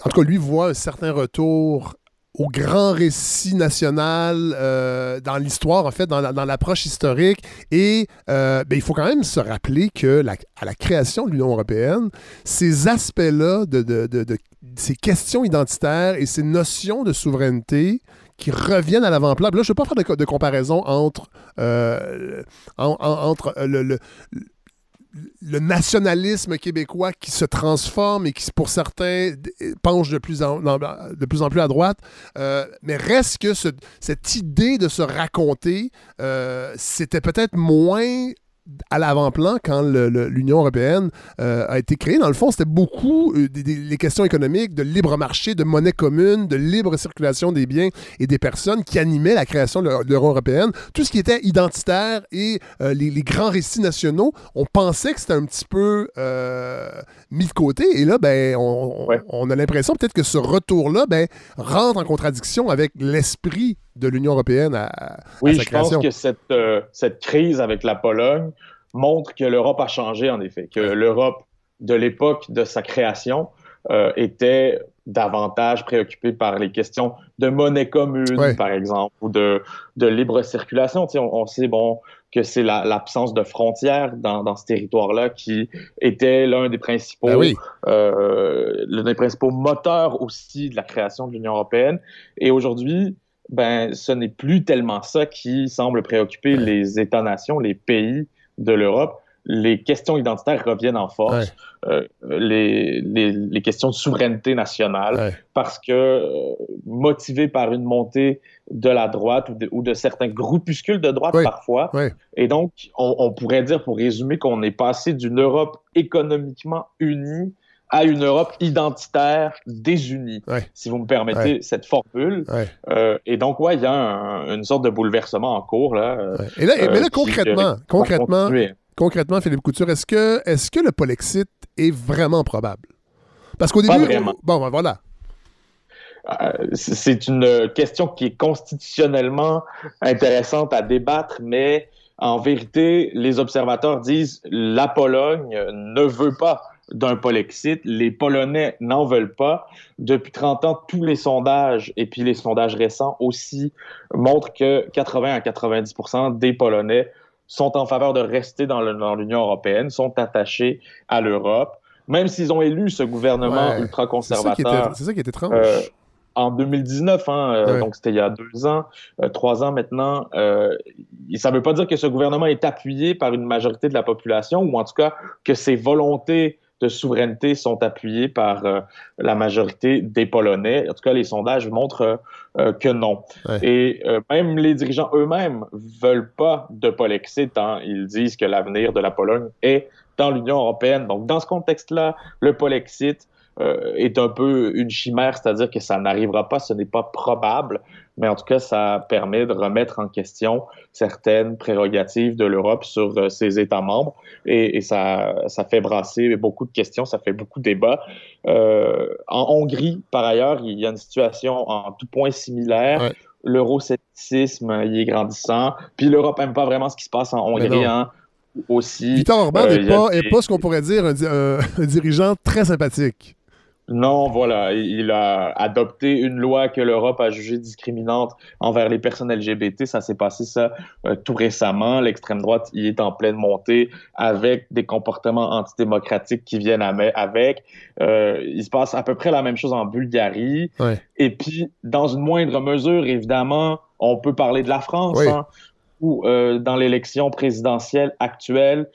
En tout cas, lui voit un certain retour au grand récit national euh, dans l'histoire, en fait, dans, l'approche historique. Et ben, il faut quand même se rappeler que la, à la création de l'Union européenne, ces aspects-là de, de, de, ces questions identitaires et ces notions de souveraineté qui reviennent à l'avant-plan. Là, je ne veux pas faire de, comparaison entre, euh, entre euh, le, le, nationalisme québécois qui se transforme et qui, pour certains, penche de plus en, de plus, en plus à droite. Euh, mais reste que cette idée de se raconter, c'était peut-être moins à l'avant-plan quand l'Union européenne euh, a été créée. Dans le fond, c'était beaucoup euh, les questions économiques, de libre marché, de monnaie commune, de libre circulation des biens et des personnes qui animaient la création de l'Union européenne. Tout ce qui était identitaire et euh, les, grands récits nationaux, on pensait que c'était un petit peu mis de côté. Et là, ben, on, a l'impression peut-être que ce retour-là ben, rentre en contradiction avec l'esprit de l'Union européenne à, oui, je pense que cette, euh, cette crise avec la Pologne montre que l'Europe a changé, en effet, que l'Europe de l'époque de sa création euh, était davantage préoccupée par les questions de monnaie commune, par exemple, ou de, de libre circulation. On, on, sait bon que c'est l'absence de frontières dans, dans ce territoire-là qui était l'un des principaux, ben euh, l'un des principaux moteurs aussi de la création de l'Union européenne. Et aujourd'hui, ben, ce n'est plus tellement ça qui semble préoccuper les États-nations, les pays de l'Europe. Les questions identitaires reviennent en force, euh, les, les, questions de souveraineté nationale, parce que euh, motivées par une montée de la droite ou de, ou de certains groupuscules de droite parfois. Et donc, on, on pourrait dire, pour résumer, qu'on est passé d'une Europe économiquement unie à une Europe identitaire désunie, si vous me permettez cette formule. Euh, et donc, ouais, il y a une sorte de bouleversement en cours. Là, euh, et là, mais là, concrètement, concrètement, concrètement, Philippe Couture, est-ce que, est que le Polexit est vraiment probable? Parce qu'au début, bon, ben, voilà. Euh, c'est une question qui est constitutionnellement intéressante à débattre, mais en vérité, les observateurs disent la Pologne ne veut pas d'un Polexit. Les Polonais n'en veulent pas. Depuis 30 ans, tous les sondages, et puis les sondages récents aussi, montrent que 80 à 90 des Polonais sont en faveur de rester dans l'Union européenne, sont attachés à l'Europe. Même s'ils ont élu ce gouvernement ultra-conservateur. C'est ça, qui est étrange. Euh, en 2019, hein, euh, donc c'était il y a deux ans, euh, trois ans maintenant, euh, ça ne veut pas dire que ce gouvernement est appuyé par une majorité de la population, ou en tout cas que ses volontés de souveraineté sont appuyés par euh, la majorité des Polonais. En tout cas, les sondages montrent euh, que non. Et euh, même les dirigeants eux-mêmes veulent pas de Polexit. Hein. Ils disent que l'avenir de la Pologne est dans l'Union européenne. Donc, dans ce contexte-là, le Polexit est un peu une chimère, c'est-à-dire que ça n'arrivera pas, ce n'est pas probable mais en tout cas, ça permet de remettre en question certaines prérogatives de l'Europe sur euh, ses États membres et, ça, ça fait brasser beaucoup de questions, ça fait beaucoup de débats. Euh, en Hongrie, par ailleurs, il y a une situation en tout point similaire l'euroscepticisme, il est grandissant. Puis l'Europe n'aime pas vraiment ce qui se passe en Hongrie. Hein, aussi. Victor Orban n'est pas, pas, ce qu'on pourrait dire un dirigeant très sympathique. Non, voilà, il a adopté une loi que l'Europe a jugée discriminante envers les personnes LGBT. Ça s'est passé ça euh, tout récemment. L'extrême droite y est en pleine montée avec des comportements antidémocratiques qui viennent avec. Euh, il se passe à peu près la même chose en Bulgarie. Et puis, dans une moindre mesure, évidemment, on peut parler de la France. Hein, où, euh, dans l'élection présidentielle actuelle,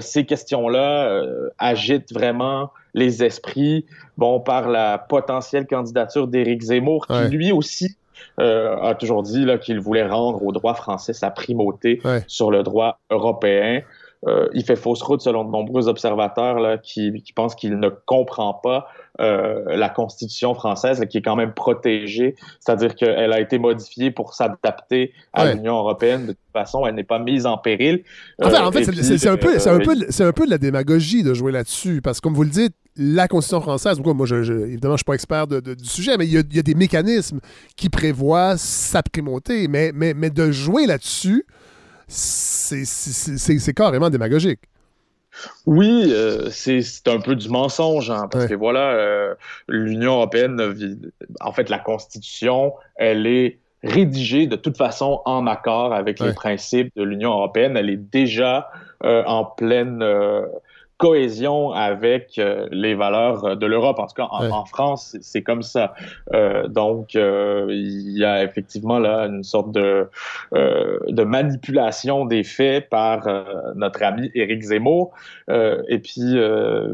ces questions-là agitent vraiment les esprits, bon, par la potentielle candidature d'Éric Zemmour, qui lui aussi euh, a toujours dit qu'il voulait rendre au droit français sa primauté sur le droit européen. Euh, il fait fausse route selon de nombreux observateurs là, qui, qui pensent qu'il ne comprend pas euh, la Constitution française, qui est quand même protégée, c'est-à-dire qu'elle a été modifiée pour s'adapter à l'Union européenne. De toute façon, elle n'est pas mise en péril. en fait, c'est un, peu, un, peu, un peu de la démagogie de jouer là-dessus, parce que comme vous le dites, la Constitution française, moi, je, je, évidemment, je ne suis pas expert du sujet, mais il y, a, des mécanismes qui prévoient sa primauté. Mais, mais, mais de jouer là-dessus, c'est carrément démagogique. Oui, euh, c'est un peu du mensonge, hein, parce que voilà, euh, l'Union européenne, en fait, la Constitution, elle est rédigée de toute façon en accord avec les principes de l'Union européenne. Elle est déjà euh, en pleine cohésion avec euh, les valeurs de l'Europe. En tout cas, en, France, c'est comme ça. Euh, donc, euh, il y a effectivement là une sorte de, de manipulation des faits par notre ami Éric Zemmour. et puis,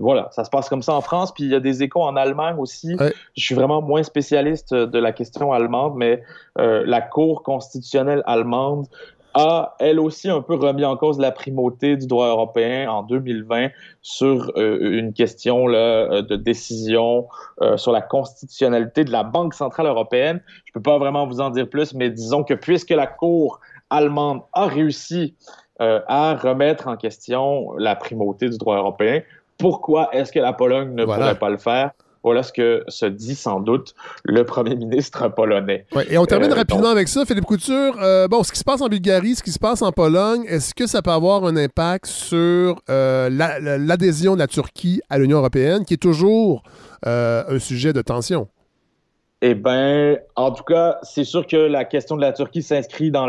voilà, ça se passe comme ça en France. Puis, il y a des échos en Allemagne aussi. Je suis vraiment moins spécialiste de la question allemande, mais la Cour constitutionnelle allemande a, elle aussi, un peu remis en cause la primauté du droit européen en 2020 sur euh, une question là, euh, de décision euh, sur la constitutionnalité de la Banque centrale européenne. Je ne peux pas vraiment vous en dire plus, mais disons que puisque la Cour allemande a réussi à remettre en question la primauté du droit européen, pourquoi est-ce que la Pologne ne pourrait pas le faire? Voilà ce que se dit sans doute le premier ministre polonais. et on termine euh, rapidement avec ça. Philippe Couture, euh, bon, ce qui se passe en Bulgarie, ce qui se passe en Pologne, est-ce que ça peut avoir un impact sur euh, l'adhésion de la Turquie à l'Union européenne, qui est toujours un sujet de tension? Eh bien, en tout cas, c'est sûr que la question de la Turquie s'inscrit dans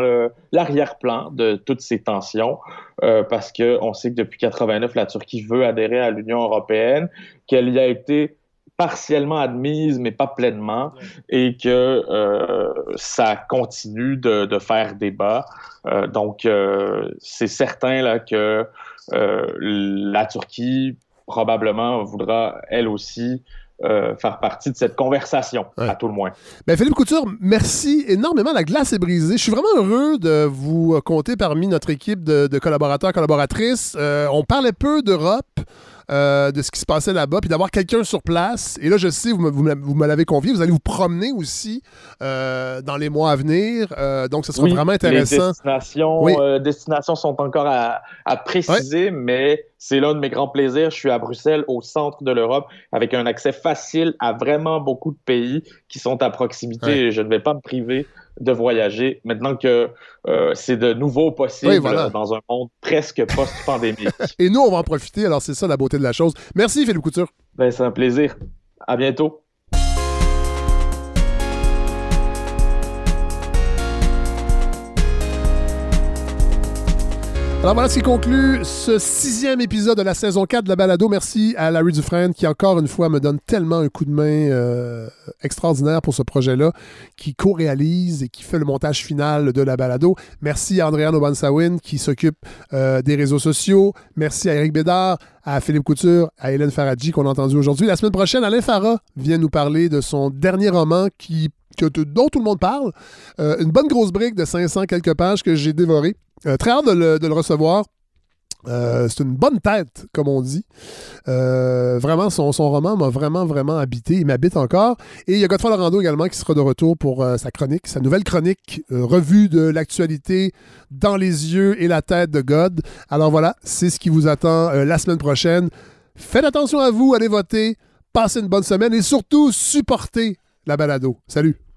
l'arrière-plan de toutes ces tensions, parce qu'on sait que depuis 89, la Turquie veut adhérer à l'Union européenne, qu'elle y a été partiellement admise, mais pas pleinement, et que euh, ça continue de, faire débat. Euh, donc, euh, c'est certain là, que la Turquie probablement voudra, elle aussi, faire partie de cette conversation, à tout le moins. Ben, Philippe Couture, merci énormément. La glace est brisée. Je suis vraiment heureux de vous compter parmi notre équipe de, de collaborateurs, collaboratrices. on parlait peu d'Europe. Euh, de ce qui se passait là-bas, puis d'avoir quelqu'un sur place. Et là, je sais, vous me, vous me l'avez convié, vous allez vous promener aussi euh, dans les mois à venir. Euh, donc, ce sera vraiment intéressant. Les destinations, destinations sont encore à, préciser, mais c'est l'un de mes grands plaisirs. Je suis à Bruxelles, au centre de l'Europe, avec un accès facile à vraiment beaucoup de pays qui sont à proximité. Et je ne vais pas me priver de voyager maintenant que euh, c'est de nouveau possible dans un monde presque post-pandémique. Et nous, on va en profiter. Alors, c'est ça la beauté de la chose. Merci, Philippe Couture. Ben, c'est un plaisir. À bientôt. Alors voilà ce qui conclut ce sixième épisode de la saison 4 de la balado. Merci à Larry Dufresne qui encore une fois me donne tellement un coup de main euh, extraordinaire pour ce projet-là, qui co-réalise et qui fait le montage final de la balado. Merci à Andréane Obansawin qui s'occupe euh, des réseaux sociaux. Merci à Eric Bédard, à Philippe Couture, à Hélène Faradji qu'on a entendu aujourd'hui. La semaine prochaine, Alain Farah vient nous parler de son dernier roman qui dont tout le monde parle. Euh, une bonne grosse brique de 500 quelques pages que j'ai dévoré. Euh, très hâte de le, recevoir. Euh, c'est une bonne tête, comme on dit. vraiment, son, roman m'a vraiment, vraiment habité. Il m'habite encore. Et il y a Godfrey Lorando également qui sera de retour pour sa chronique, sa nouvelle chronique, revue de l'actualité dans les yeux et la tête de God. Alors voilà, c'est ce qui vous attend la semaine prochaine. Faites attention à vous, allez voter, passez une bonne semaine et surtout supportez la balado. Salut!